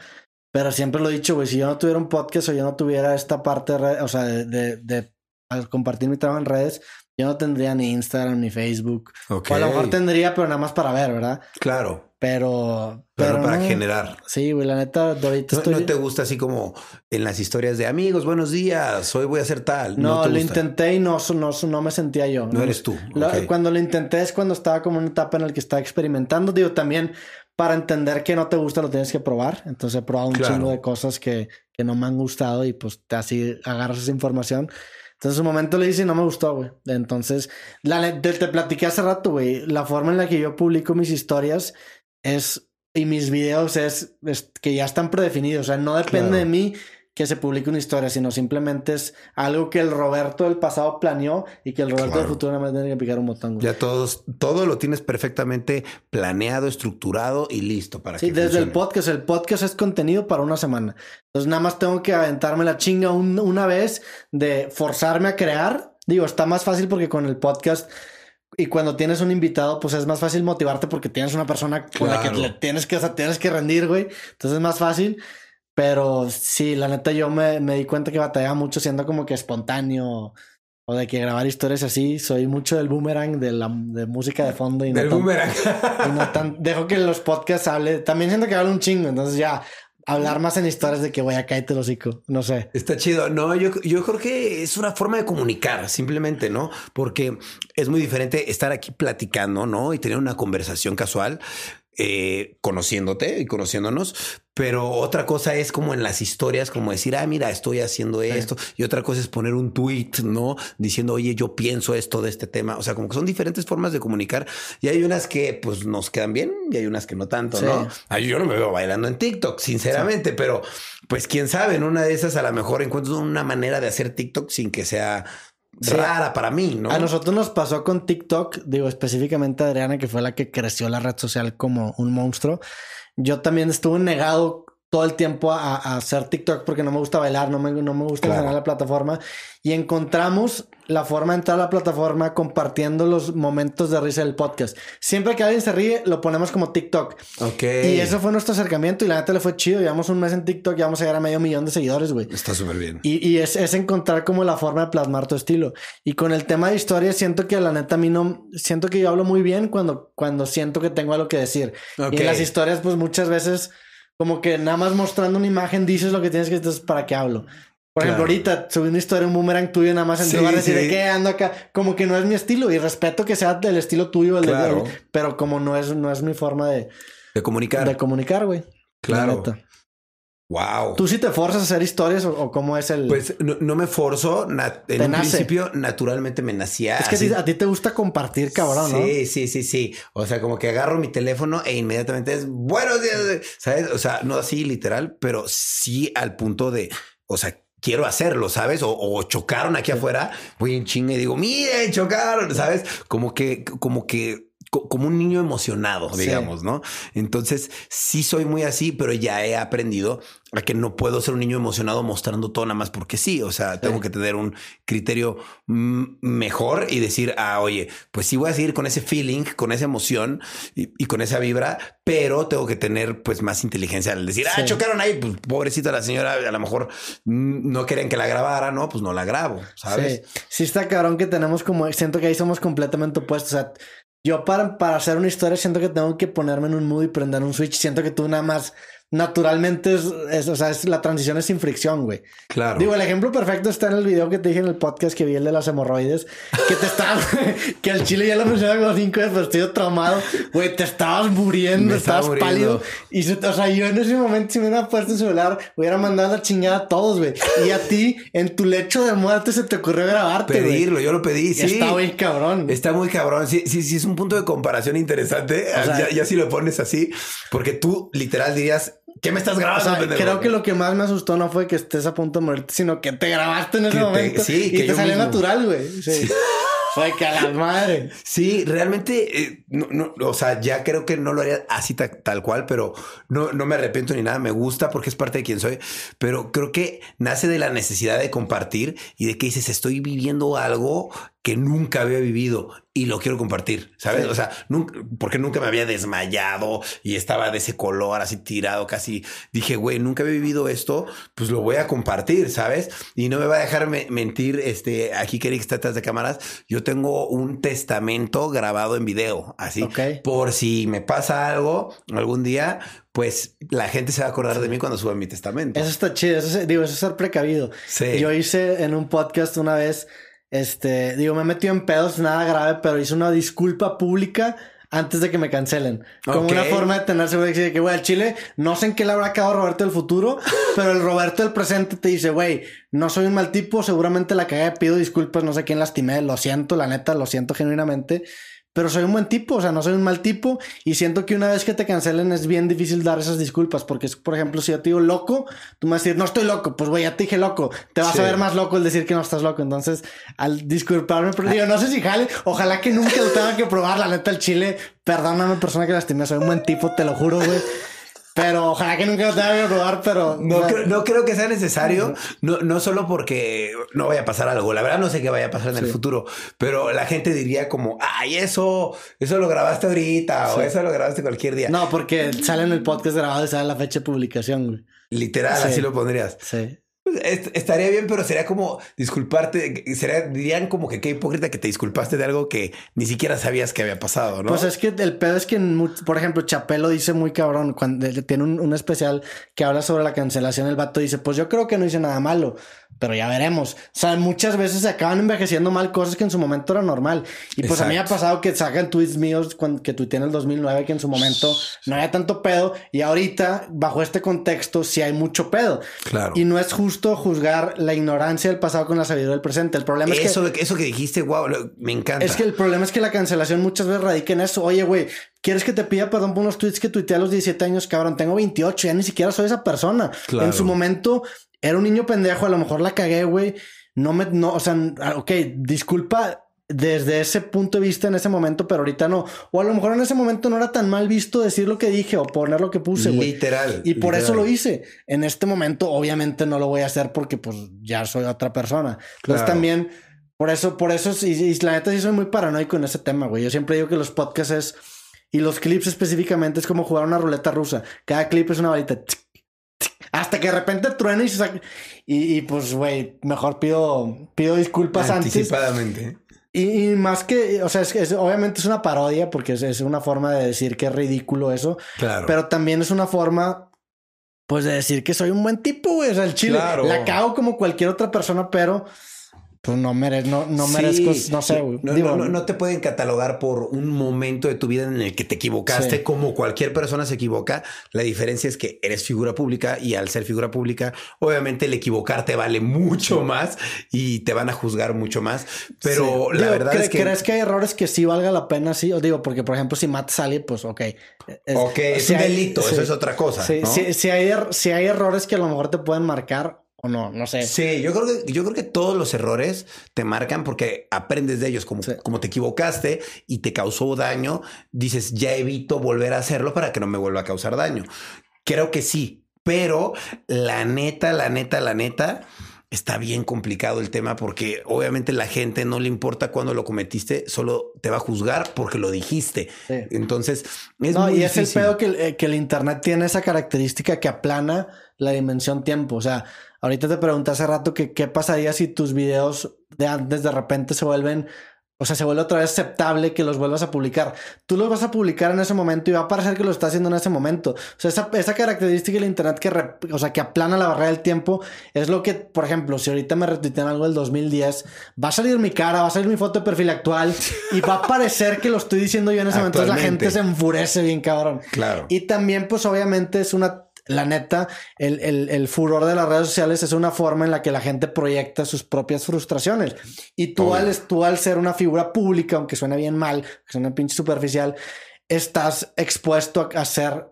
Pero siempre lo he dicho, güey, si yo no tuviera un podcast o yo no tuviera esta parte, o sea, de, de, de al compartir mi trabajo en redes, yo no tendría ni Instagram ni Facebook. Ok. O a lo mejor tendría, pero nada más para ver, ¿verdad? Claro, Pero... pero, para no. generar. Sí, güey, la neta, ahorita ¿No, estoy... no te gusta así como en las historias de amigos, buenos días, hoy voy a hacer tal? No, lo gusta? intenté y no, no, no me sentía yo. No eres tú. Lo-. Cuando lo intenté es cuando estaba como en una etapa en la que estaba experimentando. Digo, también para entender que no te gusta lo tienes que probar. Entonces he probado un Claro. chingo de cosas que, que no me han gustado y pues así agarras esa información. Entonces, en un momento le hice y no me gustó, güey. Entonces, la, te, te platiqué hace rato, güey. La forma en la que yo publico mis historias es y mis videos es, es que ya están predefinidos. O sea, no depende Claro. de mí que se publique una historia, sino simplemente es algo que el Roberto del pasado planeó y que el Roberto Claro. del futuro nada más tiene que picar un botón. güey. Ya todos, todo lo tienes perfectamente planeado, estructurado y listo para Sí, que desde el funcione. podcast. El podcast es contenido para una semana. Entonces nada más tengo que aventarme la chinga un- una vez de forzarme a crear. Digo, está más fácil porque con el podcast y cuando tienes un invitado, pues es más fácil motivarte porque tienes una persona con la que Claro. le tienes que, o sea, tienes que rendir, güey. Entonces es más fácil. Pero sí, la neta yo me, me di cuenta que batallaba mucho siendo como que espontáneo. o de que grabar historias así, soy mucho del boomerang, de la de música de fondo y no Del tan- boomerang. [laughs] y no tan- dejo que los podcasts hable, también siento que hablo un chingo, entonces ya hablar más en historias de que voy a caerte el hocico, no sé. Está chido. No, yo, yo creo que es una forma de comunicar, simplemente, ¿no? Porque es muy diferente estar aquí platicando, ¿no? Y tener una conversación casual, eh, conociéndote y conociéndonos. Pero otra cosa es como en las historias, como decir, ah, mira, estoy haciendo esto. Y otra cosa es poner un tweet, ¿no? Diciendo, oye, yo pienso esto de este tema. O sea, como que son diferentes formas de comunicar. Y hay unas que pues nos quedan bien y hay unas que no tanto, Sí. ¿no? Ay, yo no me veo bailando en TikTok, sinceramente, pero pues quién sabe, en una de esas a lo mejor encuentro una manera de hacer TikTok sin que sea Sí. rara para mí, ¿no? A nosotros nos pasó con TikTok, digo específicamente a Adriana, que fue la que creció la red social como un monstruo. Yo también estuve negado todo el tiempo a, a hacer TikTok porque no me gusta bailar, no me, no me gusta Claro. la plataforma. Y encontramos la forma de entrar a la plataforma compartiendo los momentos de risa del podcast. Siempre que alguien se ríe, lo ponemos como TikTok. Ok. Y eso fue nuestro acercamiento y la neta le fue chido. Llevamos un mes en TikTok y vamos a llegar a medio millón de seguidores, güey. Está súper bien. Y, y es, es encontrar como la forma de plasmar tu estilo. Y con el tema de historia, siento que la neta a mí no. Siento que yo hablo muy bien cuando, cuando siento que tengo algo que decir. Ok. Y las historias, pues muchas veces, como que nada más mostrando una imagen, dices lo que tienes que decir, entonces, ¿para qué hablo? Por ejemplo, Claro. ahita subí una historia, un boomerang tuyo, nada más en Sí, lugar de decir sí. de qué ando acá, como que no es mi estilo. Y respeto que sea del estilo tuyo, el de- Claro. el- pero como no es, no es mi forma de, De comunicar. de comunicar, güey. La Claro. Wow. ¿Tú sí te forzas a hacer historias o, o cómo es el...? Pues no, no me forzo. en un nace. principio, naturalmente me nacía. es que así. a ti te gusta compartir, cabrón, ¿no? Sí, sí, sí, sí. O sea, como que agarro mi teléfono e inmediatamente es buenos días, ¿sabes? O sea, no así literal, pero sí al punto de, o sea, quiero hacerlo, ¿sabes? O, o chocaron aquí afuera, voy en chinga y digo, miren, chocaron, ¿sabes? Como que, como que, como un niño emocionado, Sí. digamos, ¿no? Entonces, sí soy muy así, pero ya he aprendido a que no puedo ser un niño emocionado mostrando todo nada más porque sí. O sea, tengo que tener un criterio mejor y decir, ah, oye, pues sí voy a seguir con ese feeling, con esa emoción y, y con esa vibra, pero tengo que tener pues más inteligencia al decir, ah, chocaron ahí, pues pobrecita la señora, a lo mejor no querían que la grabara, no, pues no la grabo, ¿sabes? Sí. Sí está cabrón que tenemos como... Siento que ahí somos completamente opuestos. O sea, yo para, para hacer una historia siento que tengo que ponerme en un mood y prender un switch. Siento que tú nada más... Naturalmente es, es- o sea, es, la transición es sin fricción, güey. Claro. Digo, el ejemplo perfecto está en el video que te dije en el podcast que vi, el de las hemorroides, que te estaba, [laughs] que el chile ya lo mencionaba como cinco veces, pero estoy traumaado, güey, te estabas muriendo, Me estaba estabas muriendo. pálido. Y, se- o sea, yo en ese momento, si me hubiera puesto el celular, hubiera mandado la chingada a todos, güey. Y a ti, en tu lecho de muerte, se te ocurrió grabarte, güey. Pedirlo, yo lo pedí, sí. Está bien cabrón. Está muy cabrón. Sí, sí, sí, es un punto de comparación interesante. O sea- ya, ya si lo pones así, porque tú literal dirías, ¿qué me estás O grabando? sea, pendejo?" creo que lo que más me asustó no fue que estés a punto de morirte, sino que te grabaste en ese te- momento sí, y que te salió mismo. natural, güey. Sí. [laughs] Fue que a la madre. Sí, realmente, eh, no, no, o sea, ya creo que no lo haría así ta- tal cual, pero no, no me arrepiento ni nada, me gusta porque es parte de quien soy, pero creo que nace de la necesidad de compartir y de que dices, estoy viviendo algo que nunca había vivido y lo quiero compartir, ¿sabes? Sí. O sea, nunca, porque nunca me había desmayado y estaba de ese color así tirado, casi dije, güey, nunca había vivido esto, pues lo voy a compartir, ¿sabes? Y no me va a dejar me- mentir, este, aquí que está detrás de cámaras, yo tengo un testamento grabado en video, así, Ok. por si me pasa algo algún día, pues la gente se va a acordar de mí cuando suba mi testamento. Eso está chido, eso es, digo, eso es ser precavido. Sí. Yo hice en un podcast una vez, este, digo, me he metido en pedos, nada grave, pero hice una disculpa pública antes de que me cancelen. Como una forma de tener seguridad de que, güey, al Chile, no sé en qué le habrá quedado Roberto del futuro, [laughs] pero el Roberto del presente te dice, güey, no soy un mal tipo, seguramente la cagué, pido disculpas, no sé quién lastimé, lo siento, la neta, lo siento genuinamente. Pero soy un buen tipo, o sea, no soy un mal tipo. Y siento que una vez que te cancelen es bien difícil dar esas disculpas. Porque, es, por ejemplo, si yo te digo loco, tú me vas a decir, no estoy loco. Pues, güey, ya te dije loco. Te vas Sí. a ver más loco el decir que no estás loco. Entonces, al disculparme, pero digo, no sé si jale. Ojalá que nunca lo tenga que probar. La neta, el chile, perdóname, persona que lastimé. Soy un buen tipo, te lo juro, güey. Pero ojalá que nunca lo tenga que probar, pero... No, creo, no creo que sea necesario, no, no solo porque no vaya a pasar algo. La verdad no sé qué vaya a pasar en el futuro, pero la gente diría como, ay, eso, eso lo grabaste ahorita o eso lo grabaste cualquier día. No, porque sale en el podcast grabado y sale la fecha de publicación, güey. Literal, Sí. así lo pondrías. Sí. Estaría bien, pero sería como disculparte, sería, dirían como que qué hipócrita que te disculpaste de algo que ni siquiera sabías que había pasado, ¿no? Pues es que el pedo es que, por ejemplo, Chapelo dice muy cabrón, cuando tiene un, un especial que habla sobre la cancelación, el vato dice, pues yo creo que no hice nada malo, pero ya veremos. O sea, muchas veces se acaban envejeciendo mal cosas que en su momento era normal. Y pues a mí me ha pasado que sacan tweets míos cuando, que tuiteé en el 2009 que en su momento no había tanto pedo y ahorita, bajo este contexto, sí hay mucho pedo. Claro. Y no es justo juzgar la ignorancia del pasado con la sabiduría del presente. El problema es que... Eso que dijiste, wow, me encanta. Es que el problema es que la cancelación muchas veces radica en eso. Oye, güey, ¿Quieres que te pida perdón por unos tweets que tuiteé a los 17 años? Cabrón, tengo 28, ya ni siquiera soy esa persona. En su momento era un niño pendejo, a lo mejor la cagué, güey. No me, no, o sea, ok, disculpa desde ese punto de vista en ese momento, pero ahorita no. O a lo mejor en ese momento no era tan mal visto decir lo que dije o poner lo que puse, güey. Literal. Y por eso lo hice. En este momento, obviamente no lo voy a hacer porque pues ya soy otra persona. Entonces también, por eso, por eso, y, y, la neta sí soy muy paranoico en ese tema, güey. Yo siempre digo que los podcasts es, y los clips específicamente es como jugar una ruleta rusa. Cada clip es una varita. Hasta que de repente truena y se saca. Y, pues, güey, mejor pido, pido disculpas Anticipadamente. Y, más que, o sea, es, obviamente es una parodia porque es, una forma de decir que es ridículo eso. Claro. Pero también es una forma, pues, de decir que soy un buen tipo, güey. O sea, el chile la cago como cualquier otra persona, pero pues no, merezco, no, no merezco, no sé, güey. No, no, te pueden catalogar por un momento de tu vida en el que te equivocaste, como cualquier persona se equivoca. La diferencia es que eres figura pública y al ser figura pública, obviamente el equivocarte vale mucho más y te van a juzgar mucho más. Pero la verdad es que. ¿Crees que hay errores que sí valga la pena? Sí, os digo, porque por ejemplo, si Matt sale, pues ok. ok, es un delito, eso es otra cosa. Sí, si, hay, er, si hay errores que a lo mejor te pueden marcar, o no, no sé. Sí, yo creo que, yo creo que todos los errores te marcan porque aprendes de ellos. Como, como te equivocaste y te causó daño, dices, ya evito volver a hacerlo para que no me vuelva a causar daño. Creo que sí, pero la neta, la neta, la neta, está bien complicado el tema porque obviamente la gente no le importa cuándo lo cometiste, solo te va a juzgar porque lo dijiste. Entonces, es no, y es el pedo que, que el Internet tiene esa característica que aplana la dimensión tiempo. O sea, Ahorita te pregunté hace rato que qué pasaría si tus videos de antes de repente se vuelven, o sea, se vuelve otra vez aceptable que los vuelvas a publicar. Tú los vas a publicar en ese momento y va a parecer que lo estás haciendo en ese momento. O sea, esa, esa característica del internet que, o sea, que aplana la barrera del tiempo es lo que, por ejemplo, si ahorita me retuitean algo del 2010, va a salir mi cara, va a salir mi foto de perfil actual [laughs] y va a parecer que lo estoy diciendo yo en ese momento. La gente se enfurece bien, cabrón. Claro. Y también, pues, obviamente es una la neta, el, furor de las redes sociales es una forma en la que la gente proyecta sus propias frustraciones. Y tú, al, tú al ser una figura pública, aunque suene bien mal, que suene pinche superficial, estás expuesto a, ser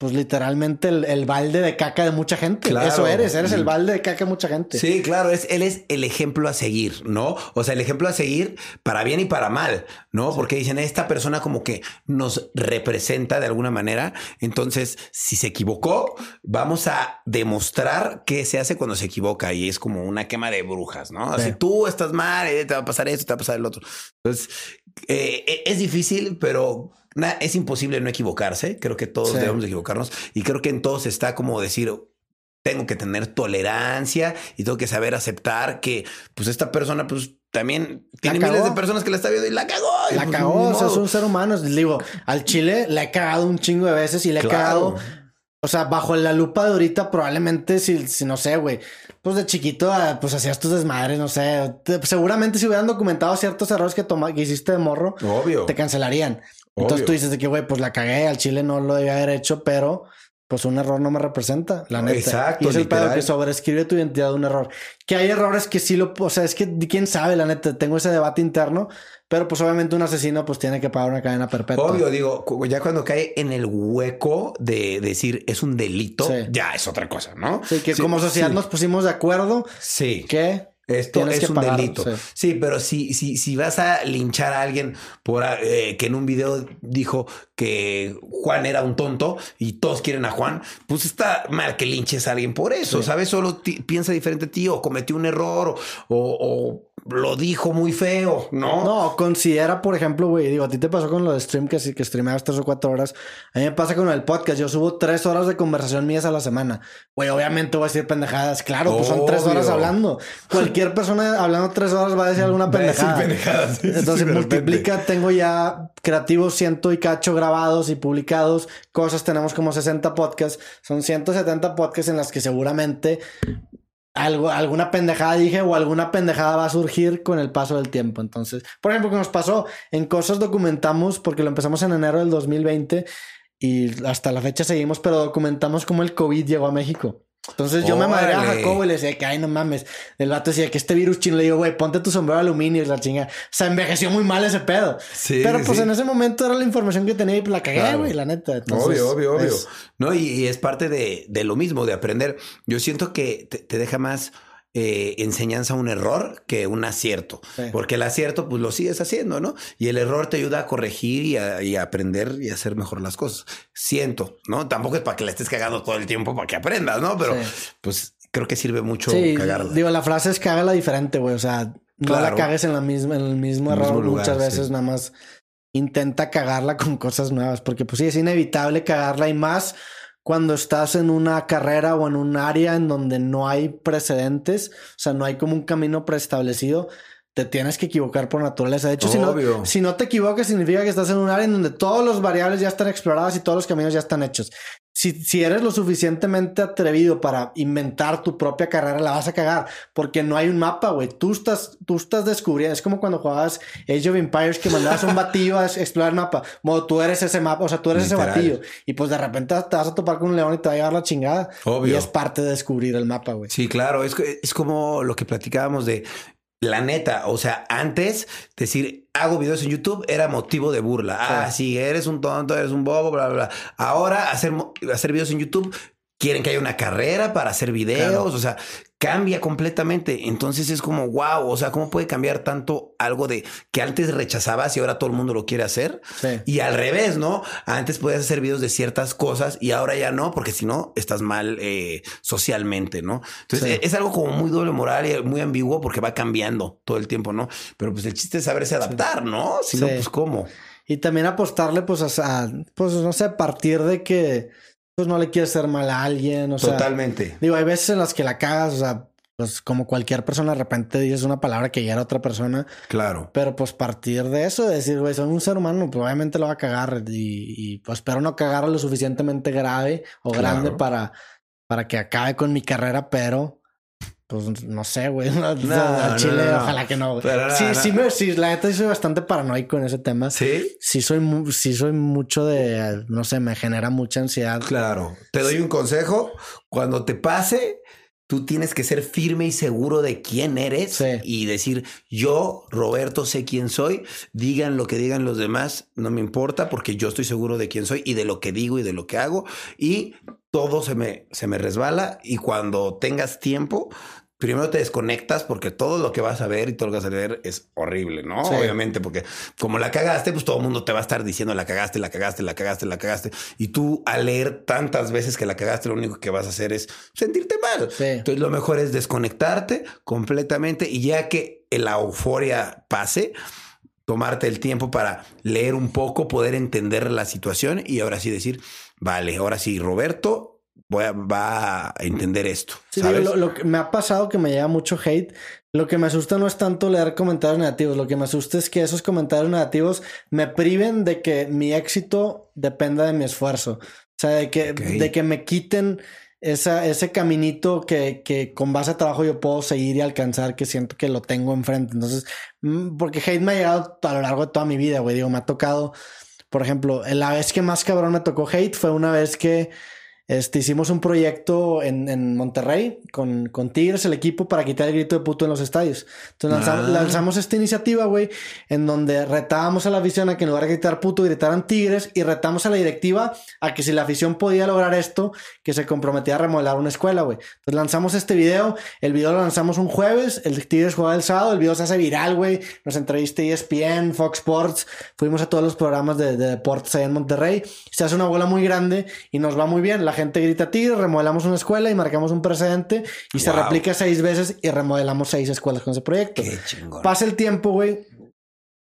pues literalmente el, balde de caca de mucha gente. Eso eres, eres el balde de caca de mucha gente. Sí, claro, es, él es el ejemplo a seguir, ¿no? O sea, el ejemplo a seguir para bien y para mal, ¿no? Porque dicen, esta persona como que nos representa de alguna manera. Entonces, si se equivocó, vamos a demostrar qué se hace cuando se equivoca. Y es como una quema de brujas, ¿no? Si tú estás mal, eh, te va a pasar esto, te va a pasar el otro. Entonces, eh, e, es difícil, pero es imposible no equivocarse. Creo que todos debemos equivocarnos y creo que en todos está como decir, tengo que tener tolerancia y tengo que saber aceptar que pues esta persona pues también tiene miles de personas que la está viendo y la cagó. la pues, cagó, o sea, es un ser humano. Digo, al Chile le he cagado un chingo de veces y le he cagado. O sea, bajo la lupa de ahorita, probablemente si, si no sé, güey, pues de chiquito, ah, pues hacías tus desmadres, no sé. seguramente si hubieran documentado ciertos errores que, que hiciste de morro, Obvio. te cancelarían. Entonces tú dices de que, güey, pues la cagué, al chile no lo debía haber hecho, pero pues un error no me representa, la neta. Exacto. Y es el pedo que sobreescribe tu identidad de un error. Que hay errores que sí lo, o sea, es que quién sabe, la neta, tengo ese debate interno, pero pues obviamente un asesino pues tiene que pagar una cadena perpetua. Obvio, digo, ya cuando cae en el hueco de decir es un delito, ya es otra cosa, ¿no? Sí, que como sociedad nos pusimos de acuerdo. Sí. Que esto es un delito. Sí. pero si, si, si vas a linchar a alguien por eh, que en un video dijo que Juan era un tonto y todos quieren a Juan, pues está mal que linches a alguien por eso, ¿sabes? Solo piensa diferente a ti o cometió un error o, lo dijo muy feo, ¿no? No, considera, por ejemplo, güey, digo, a ti te pasó con lo de stream que, que streameabas tres o cuatro horas. A mí me pasa con el podcast. Yo subo tres horas de conversación mías a la semana. Güey, obviamente voy a decir pendejadas. Claro, pues son tres horas hablando. Cualquier persona hablando tres horas va a decir alguna pendejada. pendejadas. Entonces multiplica, tengo ya creativos ciento y cacho grabados y publicados. Cosas tenemos como 60 podcasts. Son 170 podcasts en las que seguramente algo, alguna pendejada dije o alguna pendejada va a surgir con el paso del tiempo. Entonces, por ejemplo, que nos pasó en cosas documentamos, porque lo empezamos en enero del 2020 y hasta la fecha seguimos, pero documentamos cómo el COVID llegó a México. Entonces yo me madré a Jacobo y le decía que, ay, no mames. El vato decía que este virus chino le digo, güey, ponte tu sombrero de aluminio y la chinga. O sea, envejeció muy mal ese pedo. Sí, Pero pues en ese momento era la información que tenía y pues la cagué, güey, la neta. obvio, obvio, obvio. No, y, es parte de, de, lo mismo, de aprender. Yo siento que te deja más eh, enseñanza un error que un acierto. Porque el acierto, pues lo sigues haciendo, ¿no? Y el error te ayuda a corregir y a, aprender y a hacer mejor las cosas. Siento, ¿no? Tampoco es para que le estés cagando todo el tiempo para que aprendas, ¿no? Pero pues creo que sirve mucho cagarla. Digo, la frase es cágala diferente, güey. O sea, no la cagues en la misma, en el mismo error muchas veces, nada más intenta cagarla con cosas nuevas. Porque pues sí, es inevitable cagarla y más cuando estás en una carrera o en un área en donde no hay precedentes, o sea, no hay como un camino preestablecido, te tienes que equivocar por naturaleza. De hecho, si no, si no, te equivocas, significa que estás en un área en donde todos los variables ya están exploradas y todos los caminos ya están hechos si, eres lo suficientemente atrevido para inventar tu propia carrera, la vas a cagar. Porque no hay un mapa, güey. Tú estás, tú estás descubriendo. Es como cuando jugabas Age of Empires que mandabas un batillo a explorar el mapa. Modo, tú eres ese mapa, o sea, tú eres ese batillo. Y pues de repente te vas a topar con un león y te va a llevar la chingada. Obvio. Y es parte de descubrir el mapa, güey. Sí, claro. Es, es como lo que platicábamos de la neta, o sea, antes decir hago videos en YouTube era motivo de burla. Ah, sí, eres un tonto, eres un bobo, bla, bla, bla. Ahora hacer, hacer videos en YouTube quieren que haya una carrera para hacer videos, o sea, cambia completamente. Entonces es como, wow, o sea, ¿cómo puede cambiar tanto algo de que antes rechazabas y ahora todo el mundo lo quiere hacer? Y al revés, ¿no? Antes podías hacer videos de ciertas cosas y ahora ya no, porque si no, estás mal eh, socialmente, ¿no? Entonces es algo como muy doble moral y muy ambiguo porque va cambiando todo el tiempo, ¿no? Pero pues el chiste es saberse adaptar, ¿no? Si no, pues cómo. Y también apostarle, pues, a, pues, no sé, a partir de que pues no le quieres hacer mal a alguien. O Totalmente. digo, hay veces en las que la cagas, o sea, pues como cualquier persona de repente dices una palabra que ya era otra persona. Claro. Pero pues partir de eso, decir, güey, soy un ser humano, pues obviamente lo va a cagar y, pues espero no cagar lo suficientemente grave o grande para, para que acabe con mi carrera, pero pues no sé, güey. [laughs] No, Chile, ojalá que no. sí, sí, me, sí, la neta soy bastante paranoico en ese tema. Sí. Sí, soy, sí soy mucho de, no sé, me genera mucha ansiedad. Claro. Te doy un consejo. Cuando te pase, tú tienes que ser firme y seguro de quién eres y decir, yo, Roberto, sé quién soy. Digan lo que digan los demás, no me importa porque yo estoy seguro de quién soy y de lo que digo y de lo que hago. Y todo se me, se me resbala y cuando tengas tiempo, primero te desconectas porque todo lo que vas a ver y todo lo que vas a ver es horrible, ¿no? Obviamente, porque como la cagaste, pues todo el mundo te va a estar diciendo la cagaste, la cagaste, la cagaste, la cagaste. Y tú al leer tantas veces que la cagaste, lo único que vas a hacer es sentirte mal. Entonces lo mejor es desconectarte completamente y ya que la euforia pase, tomarte el tiempo para leer un poco, poder entender la situación y ahora sí decir, vale, ahora sí, Roberto, voy a, va a entender esto. lo, que me ha pasado que me llega mucho hate. Lo que me asusta no es tanto leer comentarios negativos, lo que me asusta es que esos comentarios negativos me priven de que mi éxito dependa de mi esfuerzo. O sea, de que, de que me quiten esa, ese caminito que, que con base a trabajo yo puedo seguir y alcanzar, que siento que lo tengo enfrente. Entonces, mm, porque hate me ha llegado a lo largo de toda mi vida, güey. Digo, me ha tocado, por ejemplo, la vez que más cabrón me tocó hate fue una vez que este, hicimos un proyecto en, en Monterrey con, con, Tigres, el equipo, para quitar el grito de puto en los estadios. Entonces ah. lanzamos, esta iniciativa, güey, en donde retábamos a la afición a que en lugar de gritar puto, gritaran Tigres y retamos a la directiva a que si la afición podía lograr esto, que se comprometía a remodelar una escuela, güey. Entonces lanzamos este video, el video lo lanzamos un jueves, el Tigres jugaba el sábado, el video se hace viral, güey. Nos entrevista ESPN, Fox Sports, fuimos a todos los programas de, de deportes allá en Monterrey. Se hace una bola muy grande y nos va muy bien. La gente grita tigre, remodelamos una escuela y marcamos un precedente y se Wow. replica seis veces y remodelamos seis escuelas con ese proyecto. Qué chingón. Pasa el tiempo, güey.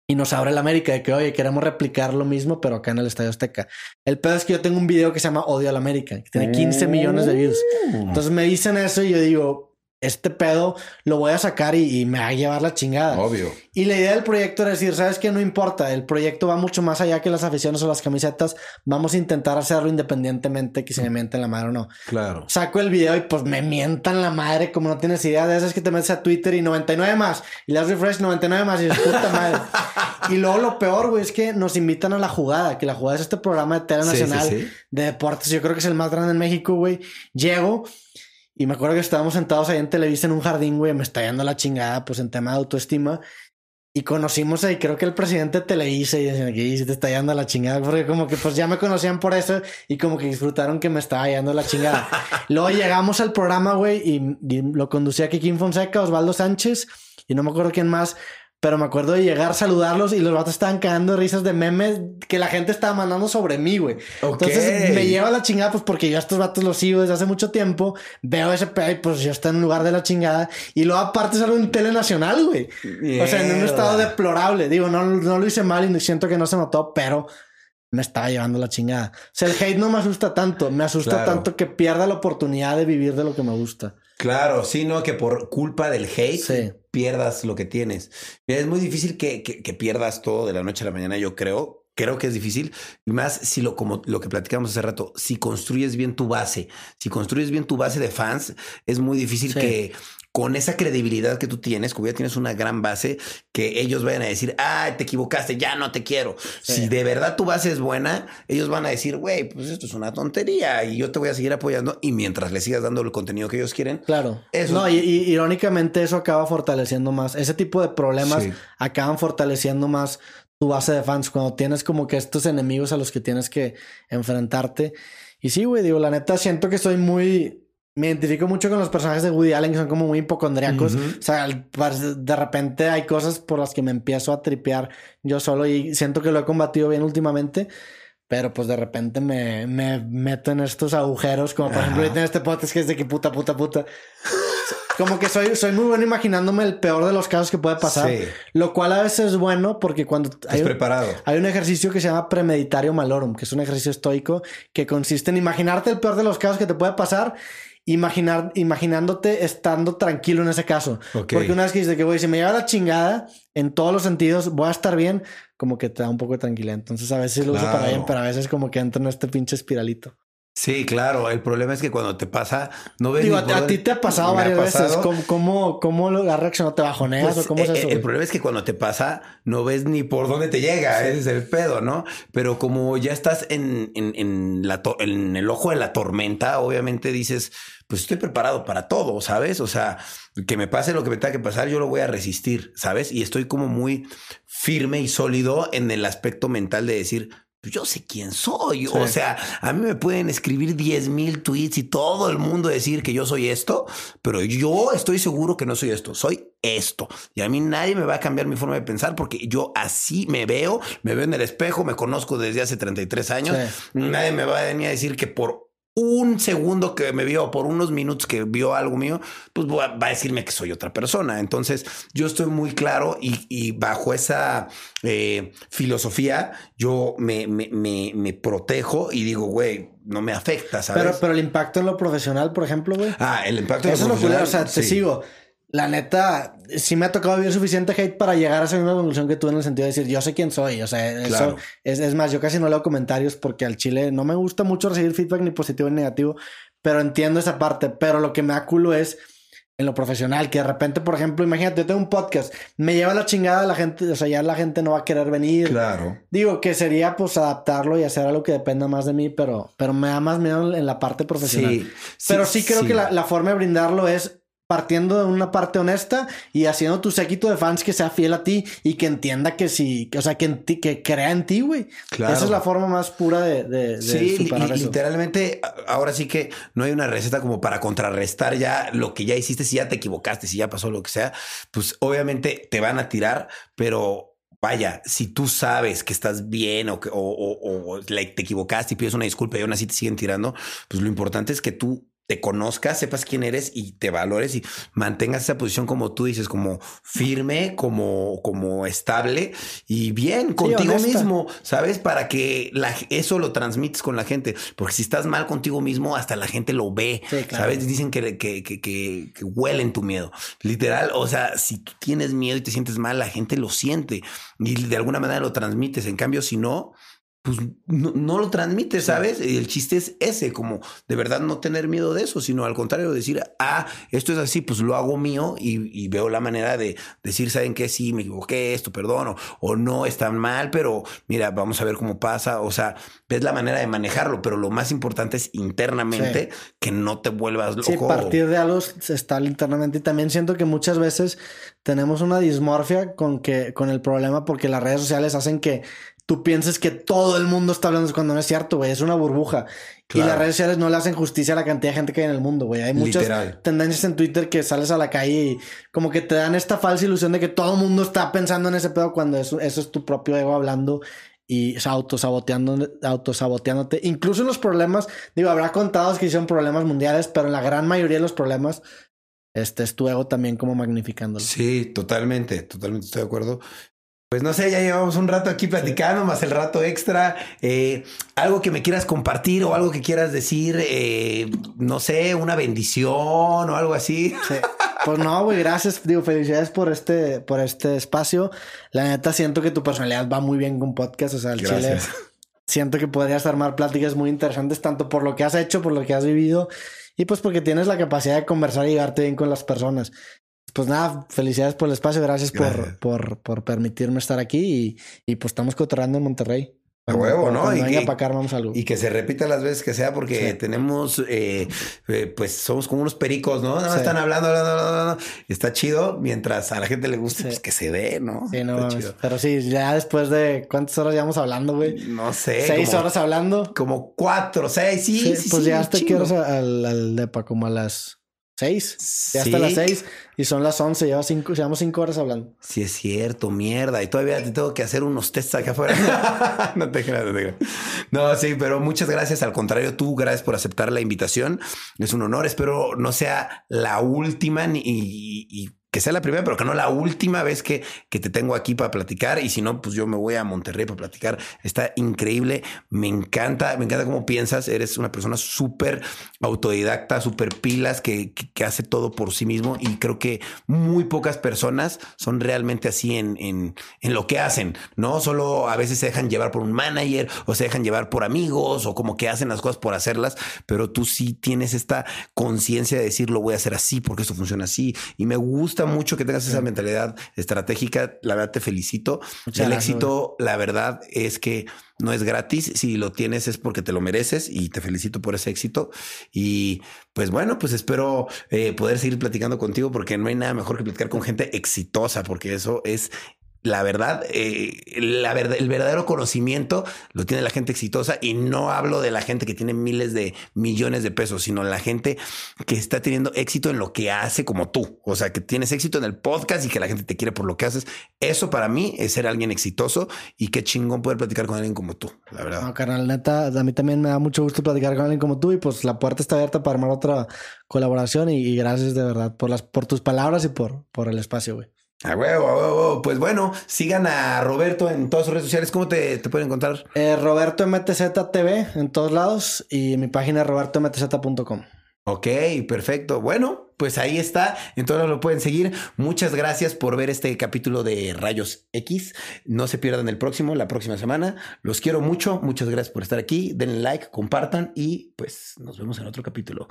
Y nos abre la América de que, oye, queremos replicar lo mismo, pero acá en el Estadio Azteca. El pedo es que yo tengo un video que se llama Odio a la América, que tiene 15 millones de views. Entonces me dicen eso y yo digo, este pedo lo voy a sacar y, y me va a llevar la chingada. Obvio. Y la idea del proyecto era decir, ¿sabes qué? No importa, el proyecto va mucho más allá que las aficiones o las camisetas. Vamos a intentar hacerlo independientemente que se me mienten la madre o no. Claro. Saco el video y pues me mientan la madre como no tienes idea de esas que te metes a Twitter y 99 más y le das refresh 99 más y dices, puta madre. [laughs] y luego lo peor, güey, es que nos invitan a la jugada, que la jugada es este programa de tele Sí, sí, nacional sí. de deportes. Yo creo que es el más grande en México, güey. Llego y me acuerdo que estábamos sentados ahí en Televisa en un jardín, güey. Me está yendo la chingada, pues en tema de autoestima. Y conocimos ahí, creo que el presidente de Televisa y decían que "Y, si te está yendo la chingada, porque como que pues ya me conocían por eso y como que disfrutaron que me estaba yendo la chingada. [laughs] Luego llegamos al programa, güey, y, y lo conducía Kikín Fonseca, Osvaldo Sánchez y no me acuerdo quién más. Pero me acuerdo de llegar, saludarlos y los vatos estaban cagando risas de memes que la gente estaba mandando sobre mí, güey. Ok. Entonces me lleva la chingada, pues porque yo a estos vatos los sigo desde hace mucho tiempo. Veo ese pedo y pues yo estoy en un lugar de la chingada. Y luego aparte salgo en tele nacional, güey. O sea, en un estado deplorable. Digo, no, no lo hice mal y siento que no se notó, pero me estaba llevando la chingada. O sea, el hate no me asusta tanto. Me asusta Claro. tanto que pierda la oportunidad de vivir de lo que me gusta. Claro, sino que por culpa del hate Sí. pierdas lo que tienes. Mira, es muy difícil que, que- que pierdas todo de la noche a la mañana, yo creo. Creo que es difícil. Y más si lo, como lo que platicamos hace rato, si construyes bien tu base, si construyes bien tu base de fans, es muy difícil Sí. que con esa credibilidad que tú tienes, como ya tienes una gran base, que ellos vayan a decir, ah, te equivocaste, ya no te quiero. Sí. Si de verdad tu base es buena, ellos van a decir, güey, pues esto es una tontería y yo te voy a seguir apoyando. Y mientras le sigas dando el contenido que ellos quieren, Claro. Eso- No, y, y irónicamente eso acaba fortaleciendo más. Ese tipo de problemas Sí. acaban fortaleciendo más tu base de fans cuando tienes como que estos enemigos a los que tienes que enfrentarte. Y sí, güey, digo, la neta siento que soy muy... Me identifico mucho con los personajes de Woody Allen que son como muy hipocondriacos. Ujú. O sea, de repente hay cosas por las que me empiezo a tripear yo solo y siento que lo he combatido bien últimamente. Pero pues de repente me, me meto en estos agujeros, como por ejemplo ahorita en este podcast que es de que puta, puta, puta. Como que soy, soy muy bueno imaginándome el peor de los casos que puede pasar. Sí. Lo cual a veces es bueno porque cuando hay preparado. hay un ejercicio que se llama premeditario malorum, que es un ejercicio estoico que consiste en imaginarte el peor de los casos que te puede pasar, imaginar, imaginándote estando tranquilo en ese caso. Porque una vez que dices que, güey, si me lleva la chingada en todos los sentidos, voy a estar bien, como que te da un poco de tranquilidad. Entonces a veces lo uso para bien, pero a veces como que entro en este pinche espiralito. Sí, claro. El problema es que cuando te pasa, no ves. Digo, a, a ti te ha pasado ha varias veces. ¿Cómo, cómo, cómo lo has reaccionado? ¿Te bajoneas Pues, o cómo es eh, eso? el problema es que cuando te pasa, no ves ni por dónde te llega. Ese es el pedo, ¿no? Pero como ya estás en, en, en la to- en el ojo de la tormenta, obviamente dices, pues estoy preparado para todo, ¿sabes? O sea, que me pase lo que me tenga que pasar, yo lo voy a resistir, ¿sabes? Y estoy como muy firme y sólido en el aspecto mental de decir, pues yo sé quién soy. Sí. O sea, a mí me pueden escribir 10 mil tweets y todo el mundo decir que yo soy esto, pero yo estoy seguro que no soy esto, soy esto. Y a mí nadie me va a cambiar mi forma de pensar porque yo así me veo, me veo en el espejo, me conozco desde hace 33 años. Sí. Nadie me va a venir a decir que por un segundo que me vio, por unos minutos que vio algo mío, pues va a decirme que soy otra persona. Entonces yo estoy muy claro y, y bajo esa eh, filosofía yo me, me, me, me protejo y digo, güey, no me afecta, ¿sabes? Pero, pero el impacto en lo profesional, por ejemplo, güey. ah, el impacto Eso es lo profesional, O sea, te sí. sigo. La neta, sí me ha tocado vivir suficiente hate para llegar a esa misma conclusión que tú en el sentido de decir, yo sé quién soy. O sea, eso Claro. es, es más, yo casi no leo comentarios porque al chile no me gusta mucho recibir feedback ni positivo ni negativo, pero entiendo esa parte. Pero lo que me da culo es en lo profesional, que de repente, por ejemplo, imagínate, yo tengo un podcast, me lleva la chingada la gente, o sea, ya la gente no va a querer venir. Claro. Digo que sería pues adaptarlo y hacer algo que dependa más de mí, pero, pero me da más miedo en la parte profesional. Sí, Pero sí, creo que la, la forma de brindarlo es partiendo de una parte honesta y haciendo tu séquito de fans que sea fiel a ti y que entienda que sí, que, o sea, que, en ti- que crea en ti, güey. Claro. Esa es la forma más pura de, de, de Sí, superar li- eso. literalmente, ahora sí que no hay una receta como para contrarrestar ya lo que ya hiciste, si ya te equivocaste, si ya pasó lo que sea, pues obviamente te van a tirar, pero vaya, si tú sabes que estás bien o, que, o, te equivocaste y pides una disculpa y aún así te siguen tirando, pues lo importante es que tú te conozcas, sepas quién eres y te valores y mantengas esa posición como tú dices, como firme, como, como estable y bien contigo mismo, ¿sabes? Para que la, eso lo transmites con la gente. Porque si estás mal contigo mismo, hasta la gente lo ve, ¿sabes? Dicen que, que, que, que, huelen tu miedo. Literal, o sea, si tú tienes miedo y te sientes mal, la gente lo siente y de alguna manera lo transmites. En cambio, si no, pues no, lo transmite, ¿sabes? Y el chiste es ese, como de verdad no tener miedo de eso, sino al contrario, decir, ah, esto es así, pues lo hago mío y, veo la manera de decir, ¿saben qué? Sí, me equivoqué, esto, perdón, o, no es tan mal, pero mira, vamos a ver cómo pasa. O sea, ves la manera de manejarlo, pero lo más importante es internamente que no te vuelvas loco. Sí, partir de algo está internamente y también siento que muchas veces tenemos una dismorfia con que con el problema porque las redes sociales hacen que tú pienses que todo el mundo está hablando cuando no es cierto, güey. Es una burbuja. Y las redes sociales no le hacen justicia a la cantidad de gente que hay en el mundo, güey. Hay muchas tendencias en Twitter que sales a la calle y como que te dan esta falsa ilusión de que todo el mundo está pensando en ese pedo cuando eso, eso es tu propio ego hablando y autosaboteando, autosaboteándote. Incluso en los problemas, digo, habrá contados que hicieron problemas mundiales, pero en la gran mayoría de los problemas, este es tu ego también como magnificándolo. Sí, totalmente, totalmente estoy de acuerdo. Pues no sé, ya llevamos un rato aquí platicando, más el rato extra. Eh, algo que me quieras compartir o algo que quieras decir, eh, no sé, una bendición o algo así. Pues no, güey, gracias. Digo, felicidades por este, por este espacio. La neta, siento que tu personalidad va muy bien con podcast. O sea, el chile. Siento que podrías armar pláticas muy interesantes, tanto por lo que has hecho, por lo que has vivido, y pues porque tienes la capacidad de conversar y llevarte bien con las personas pues nada, felicidades por el espacio, gracias, Por, por, por, permitirme estar aquí y, y pues estamos cotorreando en Monterrey. A huevo, ¿no? Y que, para vamos a y que se repita las veces que sea, porque tenemos, eh, eh, pues somos como unos pericos, ¿no? Nada más están hablando, hablando, hablando, Está chido, mientras a la gente le guste, pues que se dé, ¿no? Sí, no, pero sí, ya después de cuántas horas llevamos hablando, güey. No sé. Seis horas hablando. Como cuatro, seis, sí. sí, pues ya hasta quiero al, al depa como a las Seis. Ya hasta las seis. Y son las once. Lleva cinco, llevamos cinco horas hablando. Sí, es cierto. Mierda. Y todavía te tengo que hacer unos tests acá afuera. [laughs] no te creas, no te creas. No, sí, pero muchas gracias. Al contrario, tú, gracias por aceptar la invitación. Es un honor. Espero no sea la última ni, y que sea la primera, pero que no la última vez que, que te tengo aquí para platicar. Y si no, pues yo me voy a Monterrey para platicar. Está increíble. Me encanta, me encanta cómo piensas. Eres una persona súper autodidacta, súper pilas, que, que, hace todo por sí mismo. Y creo que muy pocas personas son realmente así en, en, en lo que hacen. No solo a veces se dejan llevar por un manager o se dejan llevar por amigos o como que hacen las cosas por hacerlas, pero tú sí tienes esta conciencia de decir lo voy a hacer así porque esto funciona así. Y me gusta mucho que tengas esa mentalidad estratégica. La verdad te felicito. el éxito, la verdad es que no es gratis. Si lo tienes es porque te lo mereces y te felicito por ese éxito. Y pues bueno, pues espero eh, poder seguir platicando contigo porque no hay nada mejor que platicar con gente exitosa porque eso es la verdad, eh, la verdad, el verdadero conocimiento lo tiene la gente exitosa y no hablo de la gente que tiene miles de millones de pesos, sino la gente que está teniendo éxito en lo que hace como tú. O sea, que tienes éxito en el podcast y que la gente te quiere por lo que haces. Eso para mí es ser alguien exitoso y qué chingón poder platicar con alguien como tú, la verdad. No, carnal, neta, a mí también me da mucho gusto platicar con alguien como tú y pues la puerta está abierta para armar otra colaboración y, gracias de verdad por las, por tus palabras y por, por el espacio, güey. A huevo, a huevo. Pues bueno, sigan a Roberto en todas sus redes sociales. ¿Cómo te, te pueden encontrar? Eh, Roberto MTZ TV en todos lados y mi página es robertomtz.com. Ok, perfecto. Bueno, pues ahí está. Entonces lo pueden seguir. Muchas gracias por ver este capítulo de Rayos X. No se pierdan el próximo, la próxima semana. Los quiero mucho. Muchas gracias por estar aquí. Denle like, compartan y pues nos vemos en otro capítulo.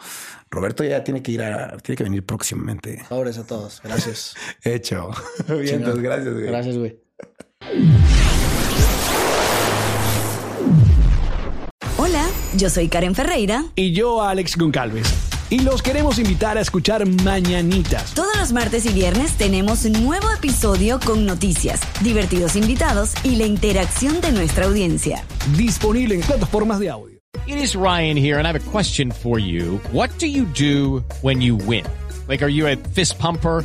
Roberto ya tiene que ir a, tiene que venir próximamente. Sobres a todos. Gracias. [laughs] Hecho. [laughs] Bien, entonces, gracias, güey. Gracias, güey. Hola, yo soy Karen Ferreira. Y yo, Alex Goncalves y los queremos invitar a escuchar Mañanitas. Todos los martes y viernes tenemos un nuevo episodio con noticias, divertidos invitados y la interacción de nuestra audiencia. Disponible en plataformas de audio. It is Ryan here and I have a question for you. What do you do when you win? Like, are you a fist pumper?